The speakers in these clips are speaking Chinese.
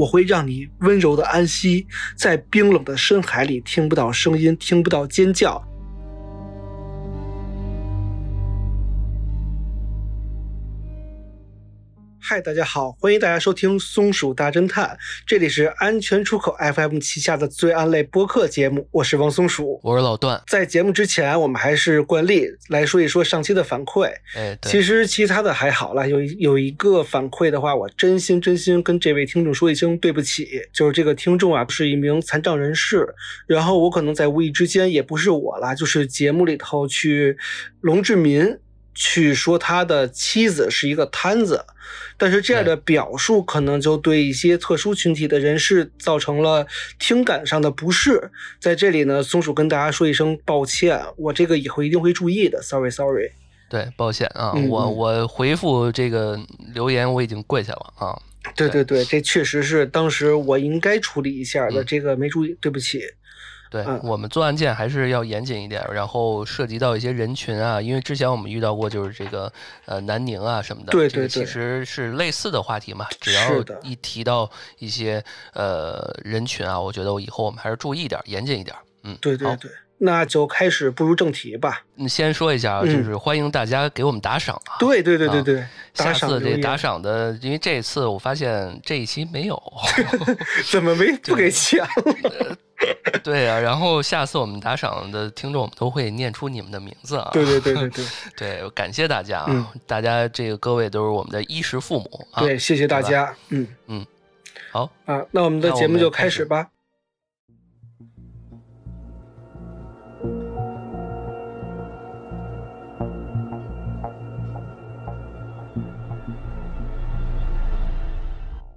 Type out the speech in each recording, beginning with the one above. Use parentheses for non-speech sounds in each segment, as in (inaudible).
我会让你温柔的安息，在冰冷的深海里听不到声音，听不到尖叫。嗨，大家好，欢迎大家收听《松鼠大侦探》，这里是安全出口 FM 旗下的罪案类播客节目，我是王松鼠，我是老段。在节目之前，我们还是惯例来说一说上期的反馈。哎，其实其他的还好了，有有一个反馈的话，我真心真心跟这位听众说一声对不起，就是这个听众啊是一名残障人士，然后我可能在无意之间，也不是我啦，就是节目里头去龙志民。去说他的妻子是一个摊子，但是这样的表述可能就对一些特殊群体的人士造成了听感上的不适。在这里呢，松鼠跟大家说一声抱歉，我这个以后一定会注意的。Sorry，Sorry。对，抱歉啊，我我回复这个留言我已经跪下了啊。对对对，这确实是当时我应该处理一下的，这个没注意，对不起。对我们做案件还是要严谨一点，然后涉及到一些人群啊，因为之前我们遇到过就是这个呃南宁啊什么的，对对对，其实是类似的话题嘛。只要一提到一些呃人群啊，我觉得我以后我们还是注意一点，严谨一点。嗯，对对对，那就开始步入正题吧。你先说一下啊，就是欢迎大家给我们打赏啊。对对对对对，下次这打赏的，因为这次我发现这一期没有，(laughs) 怎么没 (laughs) 不给钱？(laughs) (laughs) 对啊，然后下次我们打赏的听众，我们都会念出你们的名字啊！对对对对对，(laughs) 对，感谢大家啊！大家这个各位都是我们的衣食父母啊！对，谢谢大家。嗯嗯，好啊，那我们的节目就开始吧。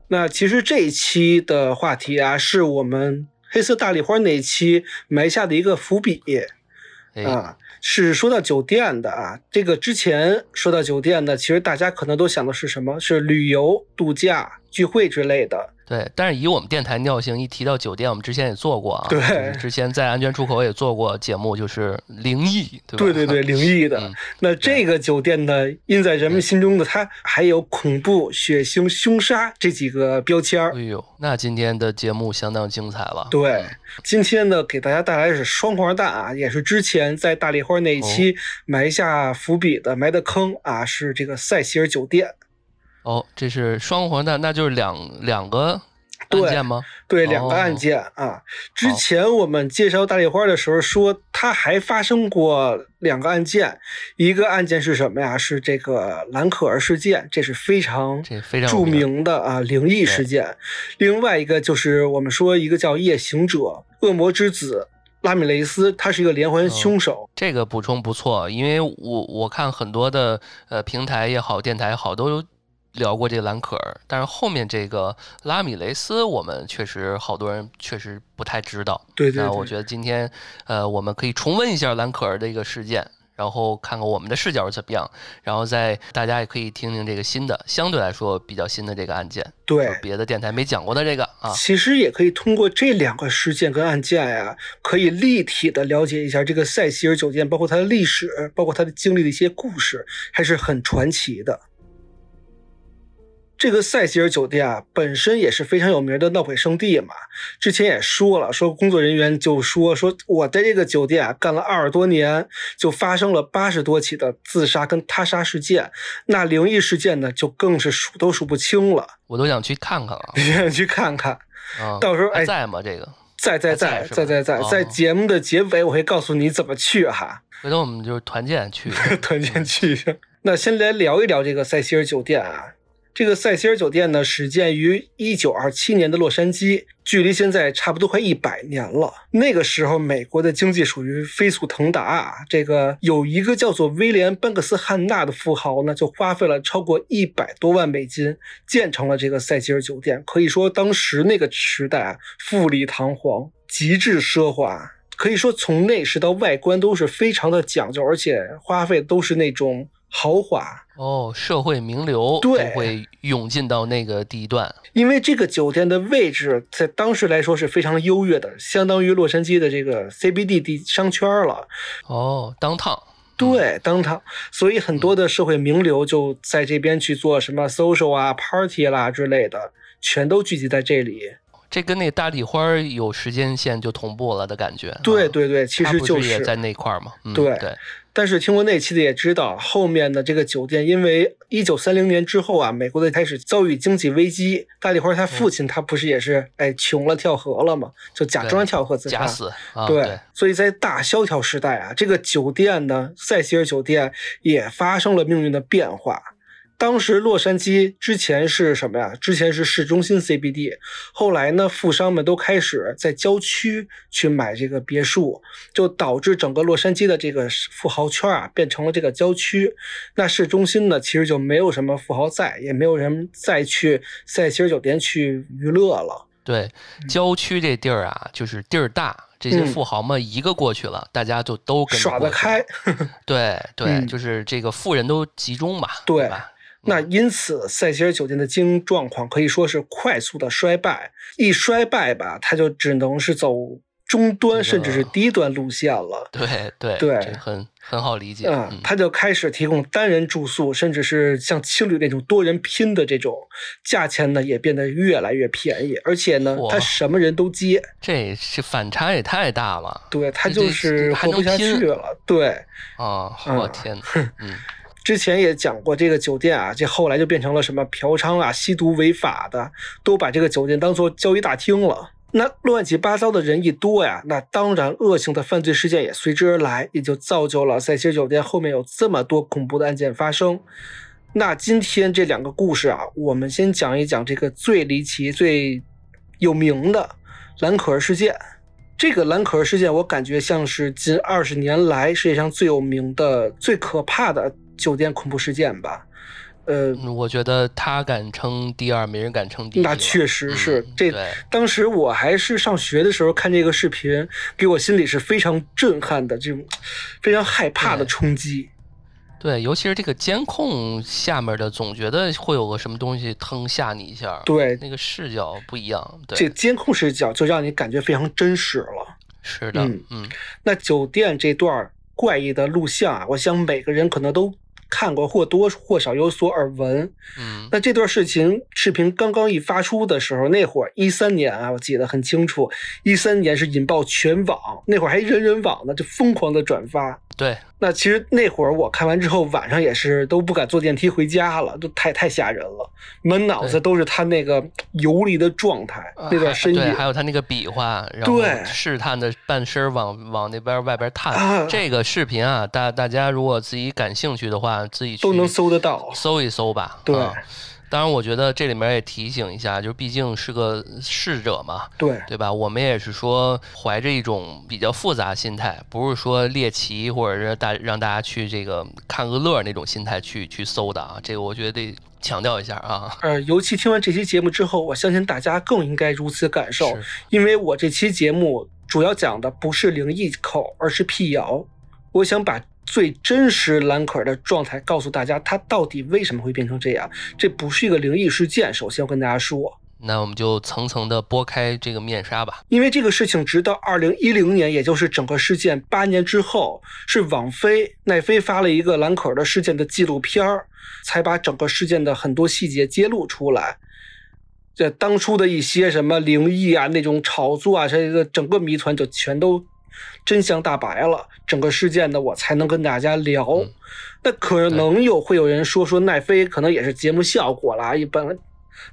那其实这一期的话题啊，是我们。黑色大丽花那一期埋下的一个伏笔，啊，是说到酒店的啊。这个之前说到酒店的，其实大家可能都想的是什么？是旅游、度假、聚会之类的。对，但是以我们电台尿性，一提到酒店，我们之前也做过啊。对，之前在安全出口也做过节目，就是灵异，对吧？对对对，灵异的。那这个酒店呢，印在人们心中的，它还有恐怖、血腥、凶杀这几个标签哎呦，那今天的节目相当精彩了。对，今天呢，给大家带来的是双黄蛋啊，也是之前在大丽花那一期埋下伏笔的埋的坑啊，是这个塞西尔酒店。哦，这是双黄蛋，那就是两两个案件吗？对，两个案件啊。之前我们介绍大丽花的时候说，它还发生过两个案件，一个案件是什么呀？是这个兰可儿事件，这是非常非常著名的啊灵异事件。另外一个就是我们说一个叫夜行者恶魔之子拉米雷斯，他是一个连环凶手。这个补充不错，因为我我看很多的呃平台也好，电台也好，都。聊过这个兰可儿，但是后面这个拉米雷斯，我们确实好多人确实不太知道。对对。那我觉得今天，呃，我们可以重温一下兰可儿的一个事件，然后看看我们的视角是怎么样，然后再大家也可以听听这个新的，相对来说比较新的这个案件。对。别的电台没讲过的这个啊。其实也可以通过这两个事件跟案件呀，可以立体的了解一下这个塞西尔酒店，包括它的历史，包括它的经历的一些故事，还是很传奇的。这个塞西尔酒店啊，本身也是非常有名的闹鬼圣地嘛。之前也说了，说工作人员就说说我在这个酒店啊干了二十多年，就发生了八十多起的自杀跟他杀事件，那灵异事件呢就更是数都数不清了。我都想去看看啊，(laughs) 想去看看。到时候哎，在吗？这个在在在在在在在节目的结尾，我会告诉你怎么去哈。回头我们就是团建去，(laughs) 团建去。(laughs) 那先来聊一聊这个塞西尔酒店啊。这个塞西尔酒店呢，始建于一九二七年的洛杉矶，距离现在差不多快一百年了。那个时候，美国的经济属于飞速腾达。这个有一个叫做威廉·班克斯·汉纳的富豪呢，就花费了超过一百多万美金建成了这个塞西尔酒店。可以说，当时那个时代啊，富丽堂皇，极致奢华。可以说，从内饰到外观都是非常的讲究，而且花费都是那种。豪华哦，社会名流对会涌进到那个地段，因为这个酒店的位置在当时来说是非常优越的，相当于洛杉矶的这个 CBD 地商圈了。哦，当趟对当趟，所以很多的社会名流就在这边去做什么 social 啊、party 啦之类的。全都聚集在这里。这跟那大丽花有时间线就同步了的感觉。对对对，其实就是也在那块儿嘛。对对。但是听过那期的也知道，后面的这个酒店，因为一九三零年之后啊，美国的开始遭遇经济危机。大丽花他父亲他不是也是哎穷了跳河了嘛，就假装跳河自杀。假死。对。所以在大萧条时代啊，这个酒店呢，塞西尔酒店也发生了命运的变化。当时洛杉矶之前是什么呀？之前是市中心 CBD，后来呢，富商们都开始在郊区去买这个别墅，就导致整个洛杉矶的这个富豪圈啊变成了这个郊区。那市中心呢，其实就没有什么富豪在，也没有人再去塞西尔酒店去娱乐了。对，郊区这地儿啊，就是地儿大，这些富豪们一个过去了，大家就都跟耍得开。(laughs) 对对，就是这个富人都集中嘛，对吧？那因此，塞西尔酒店的经营状况可以说是快速的衰败。一衰败吧，它就只能是走中端甚至是低端路线了。对对对，很很好理解。嗯，他就开始提供单人住宿，甚至是像青旅那种多人拼的这种，价钱呢也变得越来越便宜，而且呢，他什么人都接。这是反差也太大了。对他就是活不下去了。对啊，我天 (laughs) 呐。嗯。之前也讲过，这个酒店啊，这后来就变成了什么嫖娼啊、吸毒违法的，都把这个酒店当做交易大厅了。那乱七八糟的人一多呀，那当然恶性的犯罪事件也随之而来，也就造就了塞西尔酒店后面有这么多恐怖的案件发生。那今天这两个故事啊，我们先讲一讲这个最离奇、最有名的蓝可儿事件。这个蓝可儿事件，我感觉像是近二十年来世界上最有名的、最可怕的。酒店恐怖事件吧，呃，我觉得他敢称第二，没人敢称第一。那确实是，这当时我还是上学的时候看这个视频，给我心里是非常震撼的，这种非常害怕的冲击。对，尤其是这个监控下面的，总觉得会有个什么东西腾吓你一下。对，那个视角不一样。对，这监控视角就让你感觉非常真实了。是的，嗯，那酒店这段怪异的录像啊，我想每个人可能都。看过或多或少有所耳闻，嗯，那这段事情视频刚刚一发出的时候，那会儿一三年啊，我记得很清楚，一三年是引爆全网，那会儿还人人网呢，就疯狂的转发。对，那其实那会儿我看完之后，晚上也是都不敢坐电梯回家了，都太太吓人了，满脑子都是他那个游离的状态，那段身影，还有他那个比划，然后试探的半身往往那边外边探。这个视频啊，大大家如果自己感兴趣的话，自己都能搜得到，搜一搜吧。对。当然，我觉得这里面也提醒一下，就毕竟是个逝者嘛，对对吧？我们也是说怀着一种比较复杂心态，不是说猎奇或者是大让大家去这个看个乐那种心态去去搜的啊。这个我觉得得强调一下啊。呃，尤其听完这期节目之后，我相信大家更应该如此感受，因为我这期节目主要讲的不是灵异口，而是辟谣。我想把。最真实兰可儿的状态，告诉大家他到底为什么会变成这样。这不是一个灵异事件。首先，我跟大家说，那我们就层层的剥开这个面纱吧。因为这个事情，直到二零一零年，也就是整个事件八年之后，是网飞奈飞发了一个兰可儿的事件的纪录片儿，才把整个事件的很多细节揭露出来。这当初的一些什么灵异啊，那种炒作啊，这个整个谜团就全都。真相大白了，整个事件呢，我才能跟大家聊。那可能有会有人说说奈飞可能也是节目效果啦，一本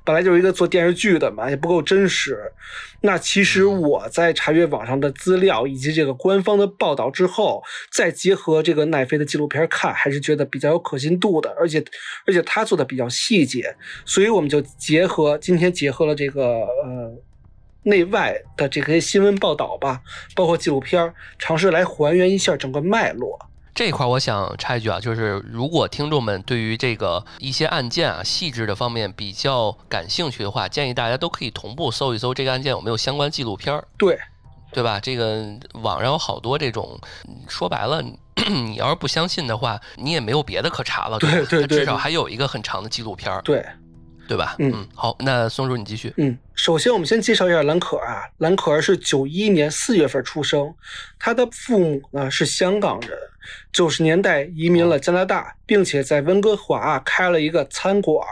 本来就是一个做电视剧的嘛，也不够真实。那其实我在查阅网上的资料以及这个官方的报道之后，再结合这个奈飞的纪录片看，还是觉得比较有可信度的，而且而且他做的比较细节，所以我们就结合今天结合了这个呃。内外的这些新闻报道吧，包括纪录片，尝试来还原一下整个脉络。这一块我想插一句啊，就是如果听众们对于这个一些案件啊细致的方面比较感兴趣的话，建议大家都可以同步搜一搜这个案件有没有相关纪录片儿。对，对吧？这个网上有好多这种，说白了，(clears throat) 你要是不相信的话，你也没有别的可查了。对对对，至少还有一个很长的纪录片儿。对。对吧？嗯，好，那松叔你继续。嗯，首先我们先介绍一下兰可儿啊，兰可儿是九一年四月份出生，她的父母呢是香港人，九十年代移民了加拿大，并且在温哥华开了一个餐馆。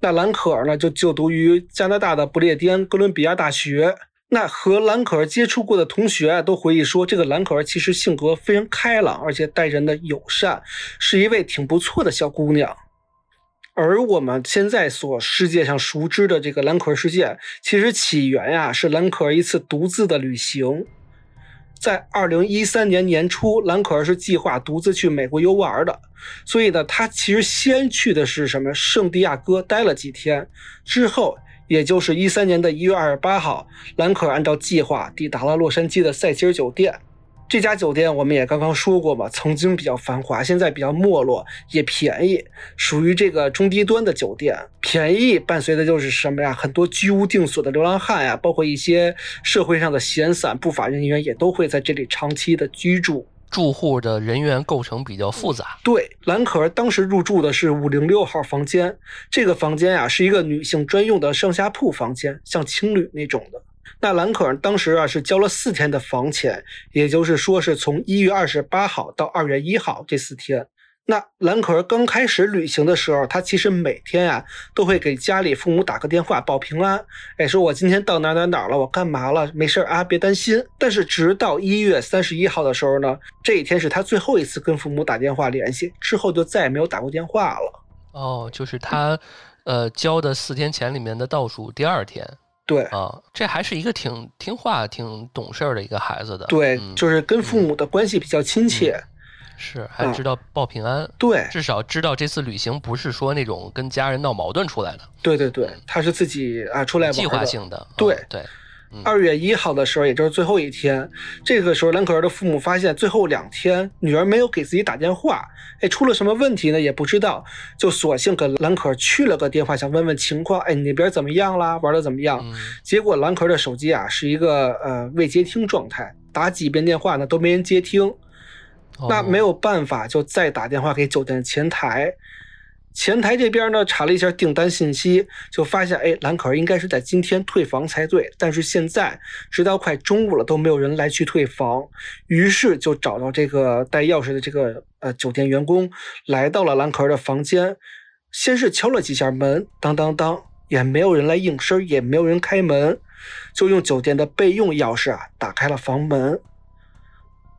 那兰可儿呢，就就读于加拿大的不列颠哥伦比亚大学。那和兰可儿接触过的同学，都回忆说，这个兰可儿其实性格非常开朗，而且待人的友善，是一位挺不错的小姑娘。而我们现在所世界上熟知的这个兰可儿事件，其实起源呀是兰可儿一次独自的旅行。在二零一三年年初，兰可儿是计划独自去美国游玩的，所以呢，他其实先去的是什么圣地亚哥待了几天，之后。也就是一三年的一月二十八号，兰可儿按照计划抵达了洛杉矶的塞西尔酒店。这家酒店我们也刚刚说过嘛，曾经比较繁华，现在比较没落，也便宜，属于这个中低端的酒店。便宜伴随的就是什么呀？很多居无定所的流浪汉呀，包括一些社会上的闲散不法人员，也都会在这里长期的居住。住户的人员构成比较复杂。对，蓝可儿当时入住的是五零六号房间，这个房间呀是一个女性专用的上下铺房间，像青旅那种的。那兰可儿当时啊是交了四天的房钱，也就是说是从一月二十八号到二月一号这四天。那兰可儿刚开始旅行的时候，她其实每天啊都会给家里父母打个电话报平安，哎，说我今天到哪哪哪了，我干嘛了，没事啊，别担心。但是直到一月三十一号的时候呢，这一天是她最后一次跟父母打电话联系，之后就再也没有打过电话了。哦，就是她，呃，交的四天钱里面的倒数第二天。对啊，这还是一个挺听话、挺懂事儿的一个孩子的。对，就是跟父母的关系比较亲切。是，还知道报平安，对，至少知道这次旅行不是说那种跟家人闹矛盾出来的。对对对，他是自己啊出来计划性的。对对，二月一号的时候，也就是最后一天，这个时候兰可儿的父母发现最后两天女儿没有给自己打电话，哎，出了什么问题呢？也不知道，就索性给兰可儿去了个电话，想问问情况，哎，你那边怎么样啦？玩的怎么样？结果兰可儿的手机啊是一个呃未接听状态，打几遍电话呢都没人接听。那没有办法，就再打电话给酒店前台。前台这边呢，查了一下订单信息，就发现，哎，兰可儿应该是在今天退房才对。但是现在直到快中午了，都没有人来去退房。于是就找到这个带钥匙的这个呃酒店员工，来到了兰可儿的房间。先是敲了几下门，当当当，也没有人来应声，也没有人开门，就用酒店的备用钥匙啊，打开了房门。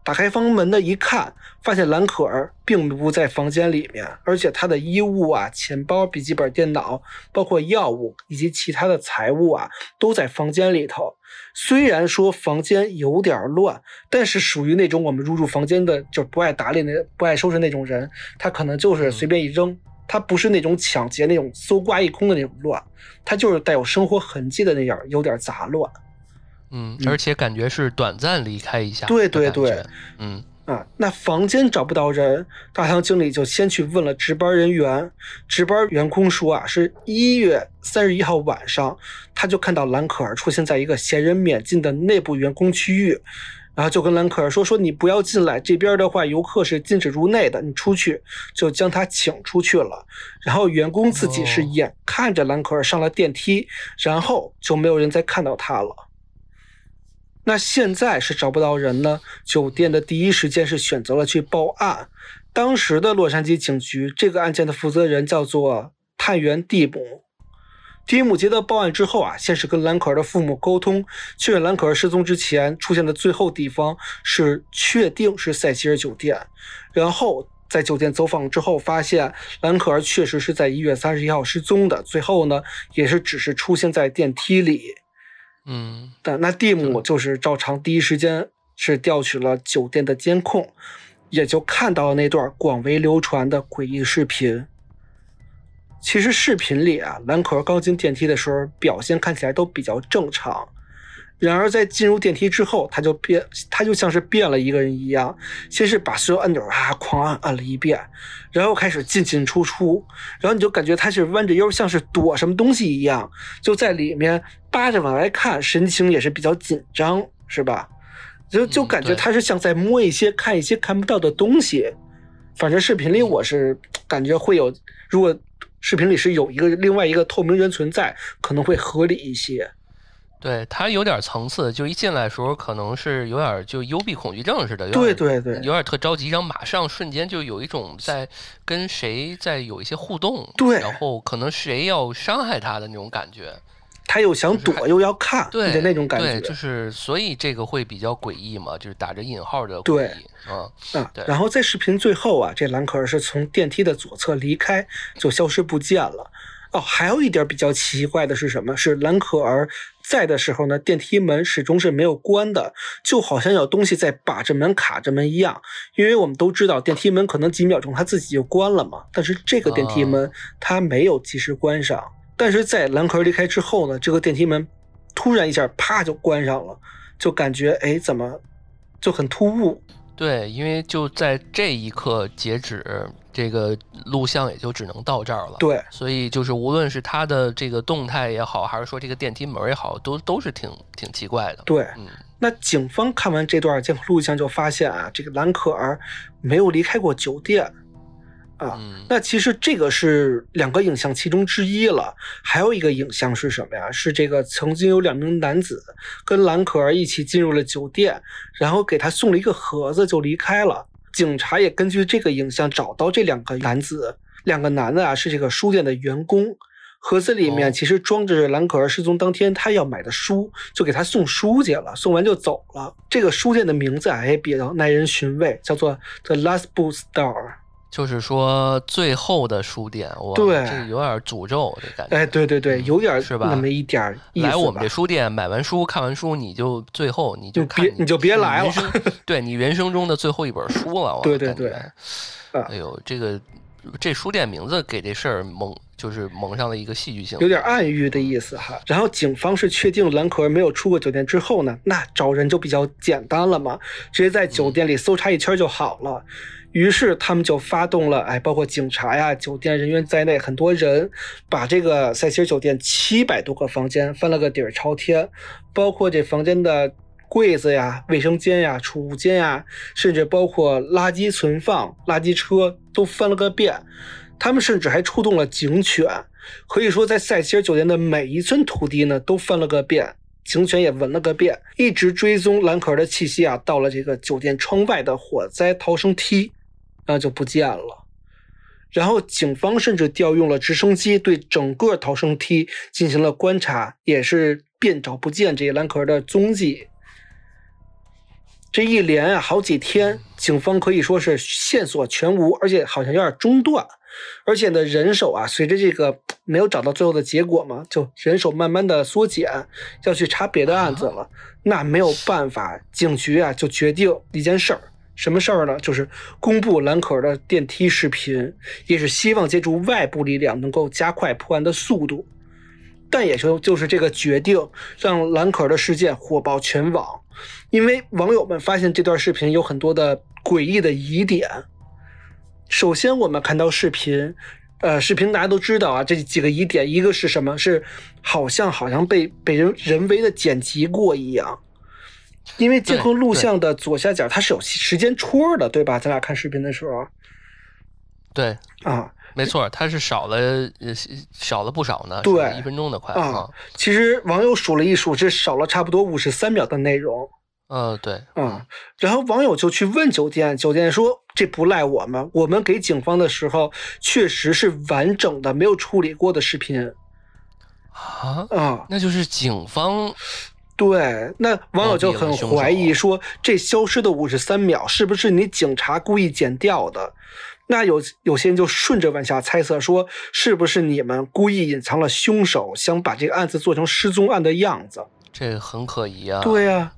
打开房门的一看，发现蓝可儿并不在房间里面，而且她的衣物啊、钱包、笔记本电脑，包括药物以及其他的财物啊，都在房间里头。虽然说房间有点乱，但是属于那种我们入住房间的就不爱打理、那不爱收拾那种人，他可能就是随便一扔，他不是那种抢劫那种搜刮一空的那种乱，他就是带有生活痕迹的那样，有点杂乱。嗯，而且感觉是短暂离开一下。对对对，嗯啊，那房间找不到人，大堂经理就先去问了值班人员。值班员工说啊，是一月三十一号晚上，他就看到兰可儿出现在一个闲人免进的内部员工区域，然后就跟兰可儿说：“说你不要进来，这边的话游客是禁止入内的，你出去。”就将他请出去了。然后员工自己是眼看着兰可儿上了电梯，然后就没有人再看到他了。那现在是找不到人呢，酒店的第一时间是选择了去报案。当时的洛杉矶警局这个案件的负责人叫做探员蒂姆。蒂姆接到报案之后啊，先是跟兰可儿的父母沟通，确认兰可儿失踪之前出现的最后地方是确定是塞西尔酒店。然后在酒店走访之后，发现兰可儿确实是在一月三十一号失踪的。最后呢，也是只是出现在电梯里。嗯，但那蒂姆就是照常第一时间是调取了酒店的监控，也就看到了那段广为流传的诡异视频。其实视频里啊，兰可儿刚进电梯的时候表现看起来都比较正常。然而，在进入电梯之后，他就变，他就像是变了一个人一样。先是把所有按钮啊狂按按了一遍，然后开始进进出出，然后你就感觉他是弯着腰，像是躲什么东西一样，就在里面扒着往外看，神情也是比较紧张，是吧？就就感觉他是像在摸一些、看一些看不到的东西。反正视频里我是感觉会有，如果视频里是有一个另外一个透明人存在，可能会合理一些。对他有点层次，就一进来的时候可能是有点就幽闭恐惧症似的，有对点对对有点特着急，然后马上瞬间就有一种在跟谁在有一些互动，对然后可能谁要伤害他的那种感觉，他又想就是躲又要看对的那种感对，觉就是所以这个会比较诡异嘛，就是打着引号的诡对异，嗯，啊对。然后在视频最后啊，这兰可儿是从电梯的左侧离开，就消失不见了。哦，还有一点比较奇怪的是什么？是兰可儿在的时候呢，电梯门始终是没有关的，就好像有东西在把着门卡着门一样。因为我们都知道电梯门可能几秒钟它自己就关了嘛，但是这个电梯门它没有及时关上。但是在兰可儿离开之后呢，这个电梯门突然一下啪就关上了，就感觉哎怎么就很突兀。对，因为就在这一刻截止，这个录像也就只能到这儿了。对，所以就是无论是他的这个动态也好，还是说这个电梯门也好，都都是挺挺奇怪的。对，嗯，那警方看完这段监控录像就发现啊，这个兰可儿没有离开过酒店啊。嗯那其实这个是两个影像其中之一了，还有一个影像是什么呀？是这个曾经有两名男子跟兰可儿一起进入了酒店，然后给他送了一个盒子就离开了。警察也根据这个影像找到这两个男子，两个男的啊是这个书店的员工。盒子里面哦其实装着兰可儿失踪当天他要买的书，就给他送书去了，送完就走了。这个书店的名字啊也比较耐人寻味，叫做 The Last Bookstore。就是说最后的书店，我，对这有点诅咒的感觉。哎，对对对，嗯有点儿是吧那么一点儿意思来我们这书店买完书看完书，你就最后你就别你就别来了 (laughs) 对你人生中的最后一本书了。我对对对哎呦，这个这书店名字给这事儿蒙就是蒙上了一个戏剧性，有点暗喻的意思哈。然后警方是确定蓝可儿没有出过酒店之后呢，那找人就比较简单了嘛，直接在酒店里搜查一圈就好了。于是他们就发动了，哎，包括警察呀、酒店人员在内很多人，把这个塞西尔酒店七百多个房间翻了个底儿朝天，包括这房间的柜子呀、卫生间呀、储物间呀，甚至包括垃圾存放、垃圾车都翻了个遍。他们甚至还出动了警犬，可以说在塞西尔酒店的每一寸土地呢都翻了个遍，警犬也闻了个遍，一直追踪蓝可儿的气息啊，到了这个酒店窗外的火灾逃生梯，然后就不见了。然后警方甚至调用了直升机对整个逃生梯进行了观察，也是遍找不见这兰可儿的踪迹。这一连啊好几天，警方可以说是线索全无，而且好像有点中断，而且呢人手啊随着这个没有找到最后的结果嘛，就人手慢慢的缩减，要去查别的案子了。那没有办法，警局啊就决定一件事儿，什么事儿呢？就是公布兰可儿的电梯视频，也是希望借助外部力量能够加快破案的速度。但也就就是这个决定，让兰可儿的事件火爆全网，因为网友们发现这段视频有很多的诡异的疑点。首先，我们看到视频，呃，视频大家都知道啊，这几个疑点，一个是什么？是好像好像被被人人为的剪辑过一样，因为监控录像的左下角它是有时间戳的，对吧？咱俩看视频的时候。对，啊，没错，它是少了呃少了不少呢，对。一分钟的快啊。啊，其实网友数了一数，这少了差不多五十三秒的内容。呃，对，嗯、然后网友就去问酒店，酒店说这不赖我们，我们给警方的时候确实是完整的，没有处理过的视频。啊，啊。那就是警方对，那网友就很怀疑说，这消失的五十三秒是不是你警察故意剪掉的？那有有些人就顺着往下猜测说，是不是你们故意隐藏了凶手，想把这个案子做成失踪案的样子？这很可疑啊。对呀、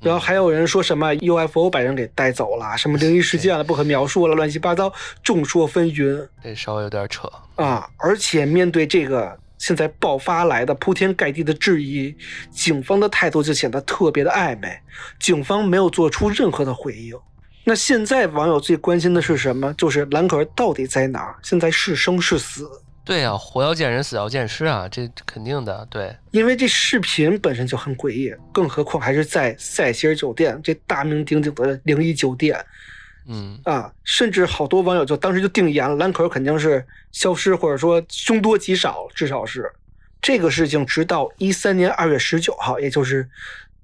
然后还有人说什么 UFO 把人给带走了，什么灵异事件了，不可描述了，乱七八糟，众说纷纭这稍微有点扯。啊！而且面对这个现在爆发来的铺天盖地的质疑，警方的态度就显得特别的暧昧，警方没有做出任何的回应。那现在网友最关心的是什么？就是兰可儿到底在哪儿？现在是生是死？对啊、活要见人，死要见尸啊，这肯定的。对，因为这视频本身就很诡异，更何况还是在塞西尔酒店这大名鼎鼎的灵异酒店。嗯，啊，甚至好多网友就当时就定言了，兰可儿肯定是消失，或者说凶多吉少，至少是。这个事情直到一三年二月十九号，也就是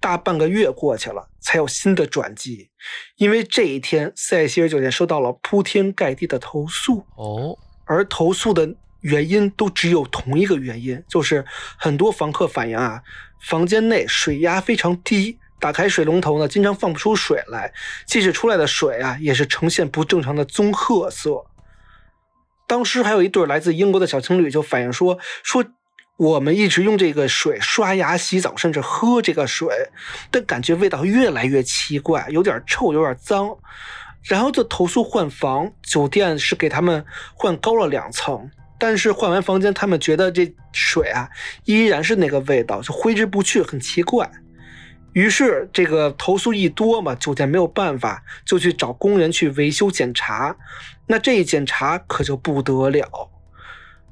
大半个月过去了，才有新的转机。因为这一天，塞西尔酒店收到了铺天盖地的投诉，哦，而投诉的原因都只有同一个原因，就是很多房客反映啊，房间内水压非常低，打开水龙头呢，经常放不出水来，即使出来的水啊，也是呈现不正常的棕褐色。当时还有一对来自英国的小情侣就反映说，说我们一直用这个水刷牙、洗澡，甚至喝这个水，但感觉味道越来越奇怪，有点臭，有点脏。然后就投诉换房，酒店是给他们换高了两层，但是换完房间，他们觉得这水啊依然是那个味道，就挥之不去，很奇怪。于是这个投诉一多嘛，酒店没有办法，就去找工人去维修检查。那这一检查可就不得了，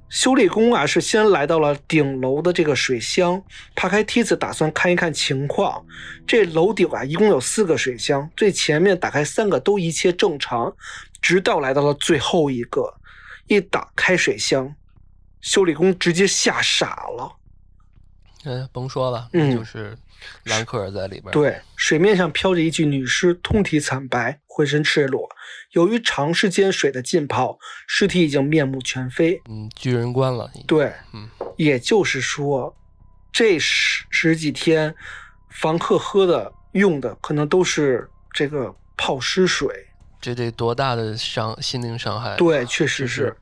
修理工啊是先来到了顶楼的这个水箱，爬开梯子打算看一看情况。这楼顶啊一共有四个水箱，最前面打开三个都一切正常，直到来到了最后一个，一打开水箱，修理工直接吓傻了。嗯，甭说了，嗯就是兰克尔在里边。，对，水面上飘着一具女尸，通体惨白，浑身赤裸。由于长时间水的浸泡，尸体已经面目全非。嗯，巨人观了。对，嗯，也就是说，这十十几天，房客喝的、用的可能都是这个泡尸水。这得多大的伤心灵伤害？对，确实是是。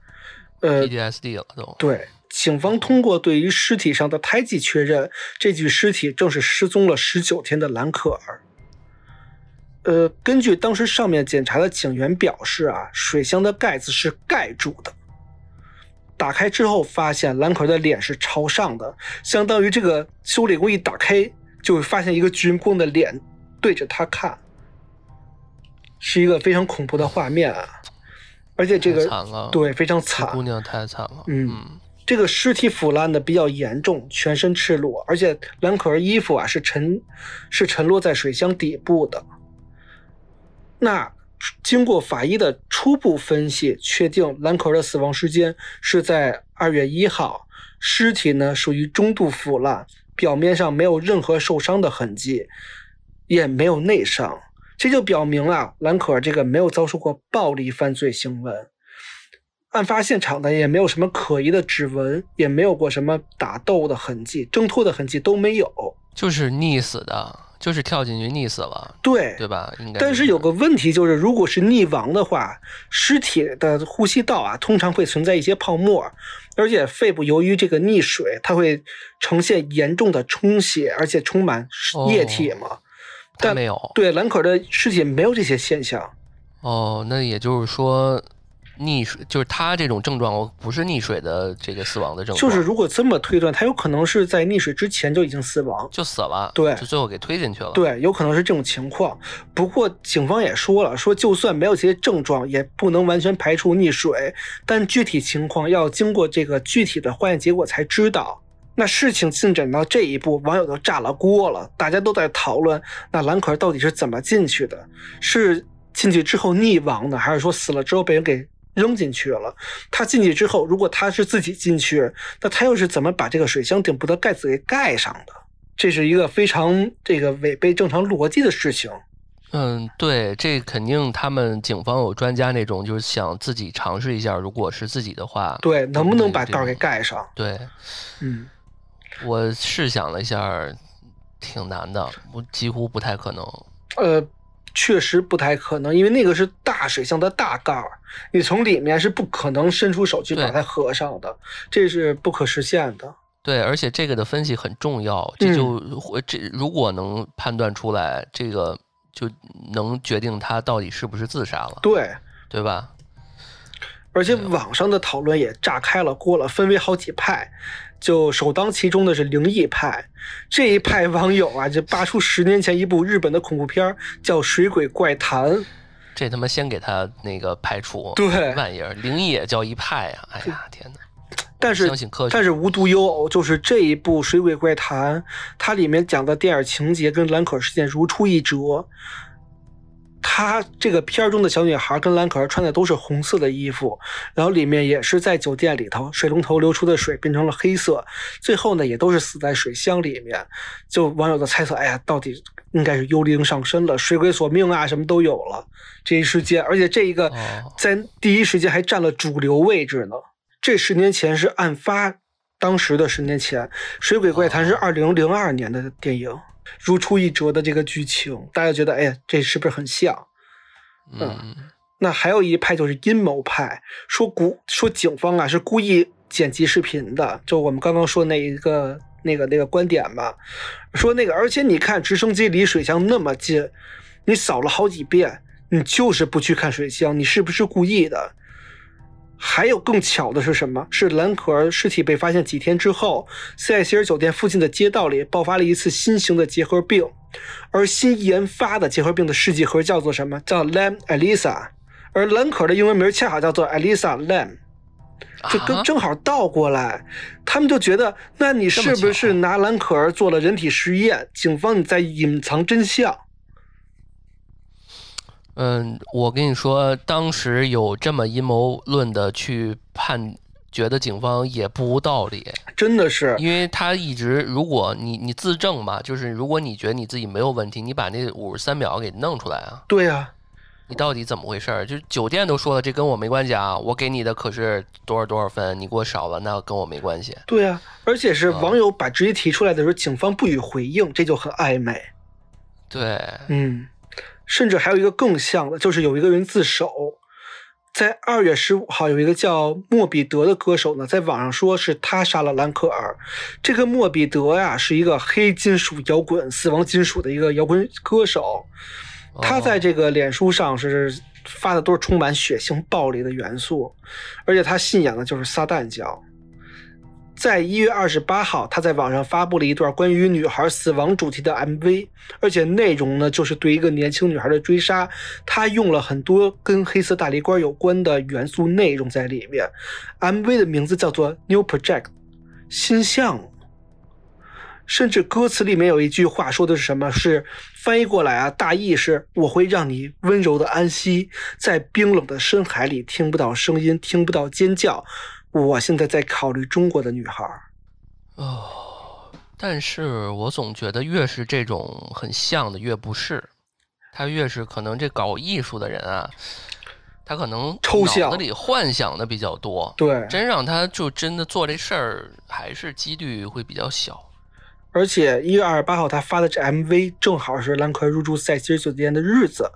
呃，，PDSD 了都。对，警方通过对于尸体上的胎记确认，这具尸体正是失踪了十九天的兰可儿。呃，根据当时上面检查的警员表示啊，水箱的盖子是盖住的。打开之后，发现兰可儿的脸是朝上的，相当于这个修理工一打开，就会发现一个军工的脸对着他看，是一个非常恐怖的画面啊！而且这个惨了对非常惨，姑娘太惨了。嗯嗯这个尸体腐烂的比较严重，全身赤裸，而且兰可儿衣服啊是沉是沉落在水箱底部的。那经过法医的初步分析，确定兰可儿的死亡时间是在二月一号，尸体呢属于中度腐烂，表面上没有任何受伤的痕迹，也没有内伤，这就表明啊，兰可儿这个没有遭受过暴力犯罪行为。案发现场呢也没有什么可疑的指纹，也没有过什么打斗的痕迹、挣脱的痕迹都没有。就是溺死的，就是跳进去溺死了，对，对吧？应该。但是有个问题就是，如果是溺亡的话，尸体的呼吸道啊通常会存在一些泡沫，而且肺部由于这个溺水，它会呈现严重的充血，而且充满液体嘛。但没有。对兰可儿的尸体没有这些现象。哦，那也就是说，溺水就是他这种症状不是溺水的这个死亡的症状，就是如果这么推断，他有可能是在溺水之前就已经死亡。就死了，对就最后给推进去了。，对，有可能是这种情况。不过警方也说了，说就算没有这些症状，也不能完全排除溺水，但具体情况要经过这个具体的化验结果才知道。那事情进展到这一步，网友都炸了锅了，大家都在讨论，那蓝可儿到底是怎么进去的？是进去之后溺亡的，还是说死了之后被人给扔进去了？他进去之后，如果他是自己进去，那他又是怎么把这个水箱顶部的盖子给盖上的？这是一个非常这个违背正常逻辑的事情。嗯，对，这肯定他们警方有专家那种，就是想自己尝试一下，如果是自己的话，对，能不能把盖儿给盖上？对，嗯，我试想了一下，挺难的，我几乎不太可能。呃，确实不太可能，因为那个是大水箱的大盖儿，你从里面是不可能伸出手去把它合上的，这是不可实现的。对，而且这个的分析很重要，嗯这就会这如果能判断出来，这个就能决定他到底是不是自杀了，对，对吧？而且网上的讨论也炸开了锅了，分为好几派。就首当其冲的是灵异派，这一派网友啊，就扒出十年前一部日本的恐怖片儿叫《水鬼怪谈》。这他妈先给他那个排除，对玩意儿灵异也叫一派呀、哎呀天哪！但是相信科学但是无独有偶，就是这一部《水鬼怪谈》，它里面讲的电影情节跟兰可儿事件如出一辙。它她这个片儿中的小女孩跟蓝可儿穿的都是红色的衣服，然后里面也是在酒店里头，水龙头流出的水变成了黑色，最后呢也都是死在水箱里面。就网友的猜测，哎呀，到底应该是幽灵上身了，水鬼索命啊，什么都有了这一事件，而且这一个在第一时间还占了主流位置呢。这十年前是案发。当时的十年前，《水鬼怪谈》是二零零二年的电影，如出一辙的这个剧情，大家觉得，哎呀，这是不是很像？嗯，那还有一派就是阴谋派，说故说警方啊是故意剪辑视频的，就我们刚刚说那一个那个那个观点吧，说那个，而且你看直升机离水箱那么近，你扫了好几遍，你就是不去看水箱，你是不是故意的？还有更巧的是什么？是兰可儿尸体被发现几天之后，塞西尔酒店附近的街道里爆发了一次新型的结核病，而新研发的结核病的试剂盒叫做什么？叫 Lam Elisa，而兰可儿的英文名恰好叫做 Elisa Lam，就跟正好倒过来，他们就觉得，那你是不是拿兰可儿做了人体实验？警方你在隐藏真相？嗯，我跟你说，当时有这么阴谋论的去判，觉得警方也不无道理，真的是，因为他一直，如果你你自证嘛，就是如果你觉得你自己没有问题，你把那五十三秒给弄出来啊。对呀，你到底怎么回事？就酒店都说了，这跟我没关系啊，我给你的可是多少多少分，你给我少了，那跟我没关系。对呀，而且是网友把直接提出来的时候，警方不予回应，这就很暧昧。对，嗯。甚至还有一个更像的，就是有一个人自首，在二月十五号，有一个叫莫比德的歌手呢，在网上说是他杀了兰可尔。这个莫比德呀，是一个黑金属摇滚、死亡金属的一个摇滚歌手，他在这个脸书上是发的都是充满血腥暴力的元素，而且他信仰的就是撒旦教。在一月二十八号，他在网上发布了一段关于女孩死亡主题的 MV，而且内容呢就是对一个年轻女孩的追杀。他用了很多跟黑色大力官有关的元素内容在里面。MV 的名字叫做 New Project，新项。甚至歌词里面有一句话说的是什么？是翻译过来啊，大意是我会让你温柔的安息在冰冷的深海里，听不到声音，听不到尖叫。我现在在考虑中国的女孩儿，哦，但是我总觉得越是这种很像的越不是，他越是可能这搞艺术的人啊，他可能抽象，脑子里幻想的比较多，对，真让他就真的做这事儿，还是几率会比较小。而且一月二十八号他发的这 MV 正好是兰奎入住塞西尔酒店的日子。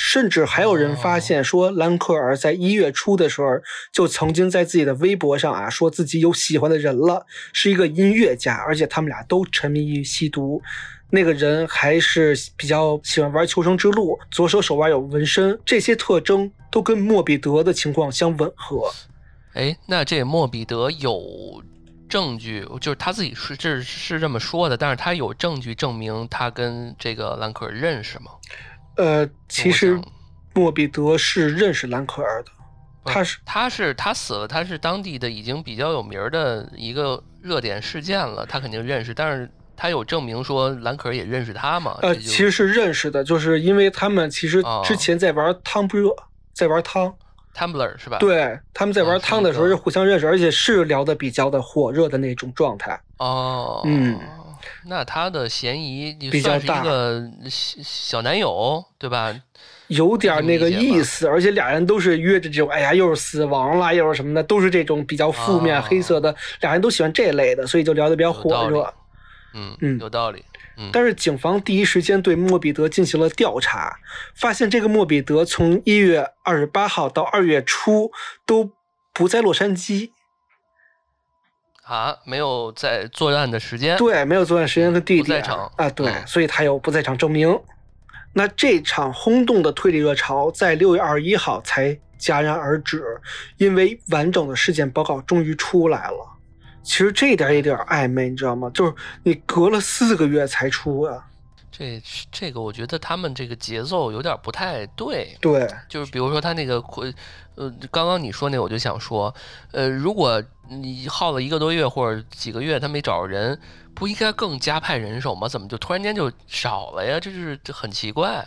甚至还有人发现说，兰克尔在一月初的时候就曾经在自己的微博上啊，说自己有喜欢的人了，是一个音乐家，而且他们俩都沉迷于吸毒。那个人还是比较喜欢玩求生之路，左手手腕有纹身，这些特征都跟莫比德的情况相吻合。哎，那这莫比德有证据，就是他自己是这是这么说的，但是他有证据证明他跟这个兰克尔认识吗？呃，其实莫比德是认识兰可儿的，他是他是他死了，他是当地的已经比较有名的一个热点事件了，他肯定认识。但是他有证明说兰可儿也认识他吗？呃，其实是认识的，就是因为他们其实之前在玩汤不热，在玩汤，Tumbler 是吧？对，他们在玩汤的时候是互相认识，而且是聊的比较的火热的那种状态。哦，嗯。那他的嫌疑比较大，一个小小男友，对吧？有点那个意思，而且俩人都是约着这种，哎呀，又是死亡啦，又是什么的，都是这种比较负面、黑色的。俩人都喜欢这类的，所以就聊得比较火热。嗯嗯，有道理。嗯，但是警方第一时间对莫比德进行了调查，发现这个莫比德从一月二十八号到二月初都不在洛杉矶。啊，没有在作案的时间，对，没有作案时间和地点，不在场啊，对，所以他有不在场证明。那这场轰动的推理热潮在六月二十一号才戛然而止，因为完整的事件报告终于出来了。其实这一点也有点暧昧，你知道吗？就是你隔了四个月才出啊。这这个，我觉得他们这个节奏有点不太对。对，就是比如说他那个，呃，刚刚你说那，我就想说，呃，如果你耗了一个多月或者几个月，他没找着人，不应该更加派人手吗？怎么就突然间就少了呀？这是很奇怪。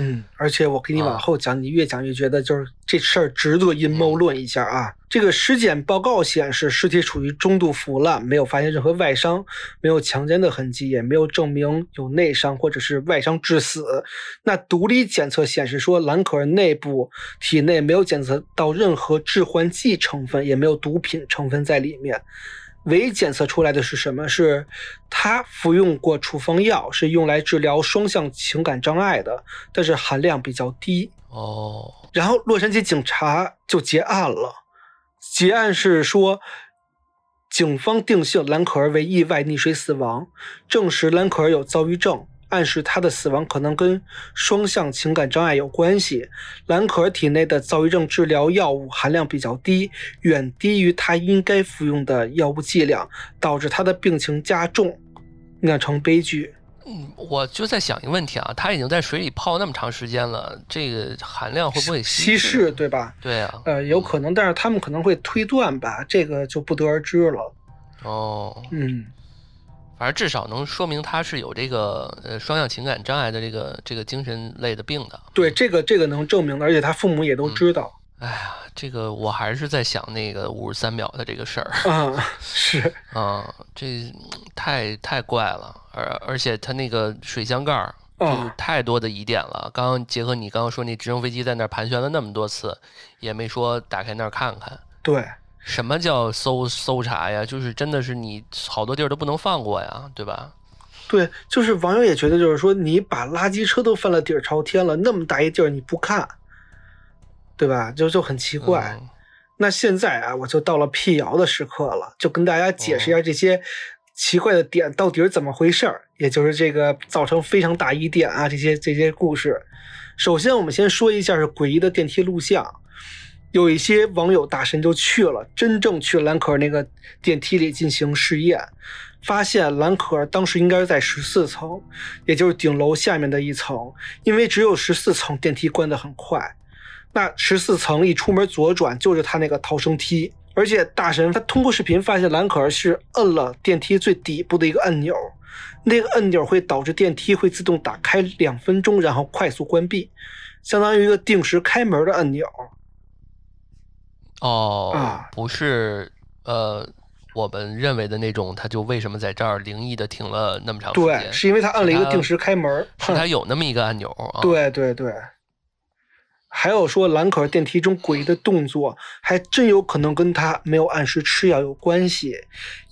嗯，而且我给你往后讲，你越讲越觉得就是这事儿值得阴谋论一下啊。这个尸检报告显示，尸体处于中度腐烂，没有发现任何外伤，没有强奸的痕迹，也没有证明有内伤或者是外伤致死。那独立检测显示说，兰可儿内部体内没有检测到任何致幻剂成分，也没有毒品成分在里面。唯一检测出来的是什么？是他服用过处方药，是用来治疗双向情感障碍的，但是含量比较低。哦，然后洛杉矶警察就结案了。结案是说，警方定性兰可儿为意外溺水死亡，证实兰可儿有躁郁症。暗示他的死亡可能跟双向情感障碍有关系。兰可儿体内的躁郁症治疗药物含量比较低，远低于他应该服用的药物剂量，导致他的病情加重，酿成悲剧。嗯，我就在想一个问题啊，他已经在水里泡那么长时间了，这个含量会不会稀释？对吧？对啊，呃，有可能，但是他们可能会推断吧，这个就不得而知了。哦，嗯。反正至少能说明他是有这个呃双向情感障碍的这个这个精神类的病的。对，这个这个能证明的，而且他父母也都知道。哎呀，这个我还是在想那个五十三秒的这个事儿。啊，是 (laughs) 啊，这太太怪了，而而且他那个水箱盖儿就是太多的疑点了。刚刚结合你刚刚说那直升飞机在那儿盘旋了那么多次，也没说打开那儿看看。对。什么叫搜搜查呀？就是真的是你好多地儿都不能放过呀，对吧？对，就是网友也觉得，就是说你把垃圾车都翻了底儿朝天了，那么大一地儿你不看，对吧？就就很奇怪。那现在啊，我就到了辟谣的时刻了，就跟大家解释一下这些奇怪的点到底是怎么回事儿，也就是这个造成非常大疑点啊，这些这些故事。首先，我们先说一下是诡异的电梯录像。有一些网友大神就去了，真正去兰可儿那个电梯里进行试验，发现兰可儿当时应该是在十四层，也就是顶楼下面的一层，因为只有十四层电梯关得很快。那十四层一出门左转就是他那个逃生梯，而且大神他通过视频发现兰可儿是摁了电梯最底部的一个按钮，那个按钮会导致电梯会自动打开两分钟，然后快速关闭，相当于一个定时开门的按钮。哦，不是，呃，我们认为的那种，他就为什么在这儿灵异的停了那么长时间？对，是因为他按了一个定时开门，是他有那么一个按钮啊。对对对，还有说兰可儿电梯中诡异的动作，还真有可能跟他没有按时吃药有关系。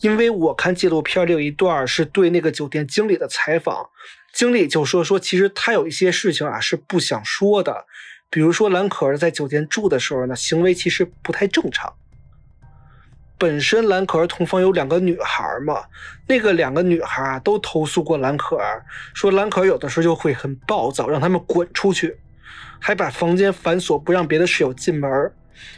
因为我看纪录片里有一段是对那个酒店经理的采访，经理就说说，其实他有一些事情啊是不想说的。比如说，蓝可儿在酒店住的时候呢，行为其实不太正常。本身蓝可儿同房有两个女孩嘛，那个两个女孩啊都投诉过蓝可儿，说蓝可儿有的时候就会很暴躁，让他们滚出去，还把房间反锁，不让别的室友进门。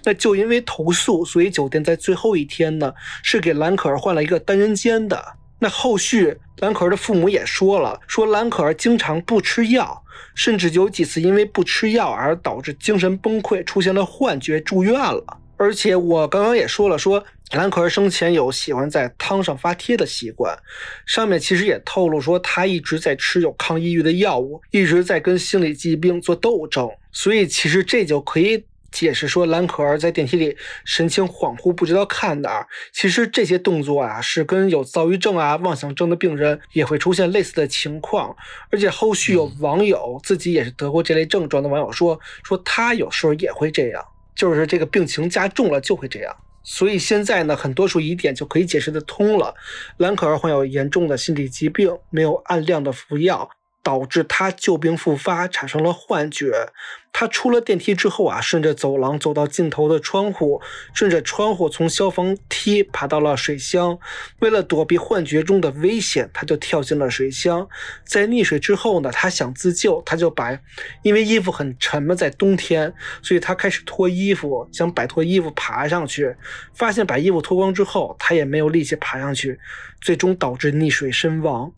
那就因为投诉，所以酒店在最后一天呢，是给蓝可儿换了一个单人间的。那后续，兰可儿的父母也说了，说兰可儿经常不吃药，甚至有几次因为不吃药而导致精神崩溃，出现了幻觉，住院了。而且我刚刚也说了，说兰可儿生前有喜欢在汤上发帖的习惯，上面其实也透露说他一直在吃有抗抑郁的药物，一直在跟心理疾病做斗争，所以其实这就可以。解释说，蓝可儿在电梯里神情恍惚，不知道看哪儿。其实这些动作啊，是跟有躁郁症啊、妄想症的病人也会出现类似的情况。而且后续有网友自己也是得过这类症状的网友说，说他有时候也会这样，就是这个病情加重了就会这样。所以现在呢，很多处疑点就可以解释得通了。蓝可儿患有严重的心理疾病，没有按量的服药。导致他旧病复发，产生了幻觉。他出了电梯之后啊，顺着走廊走到尽头的窗户，顺着窗户从消防梯爬到了水箱。为了躲避幻觉中的危险，他就跳进了水箱。在溺水之后呢，他想自救，他就把因为衣服很沉嘛，在冬天，所以他开始脱衣服，想摆脱衣服爬上去。发现把衣服脱光之后，他也没有力气爬上去，最终导致溺水身亡。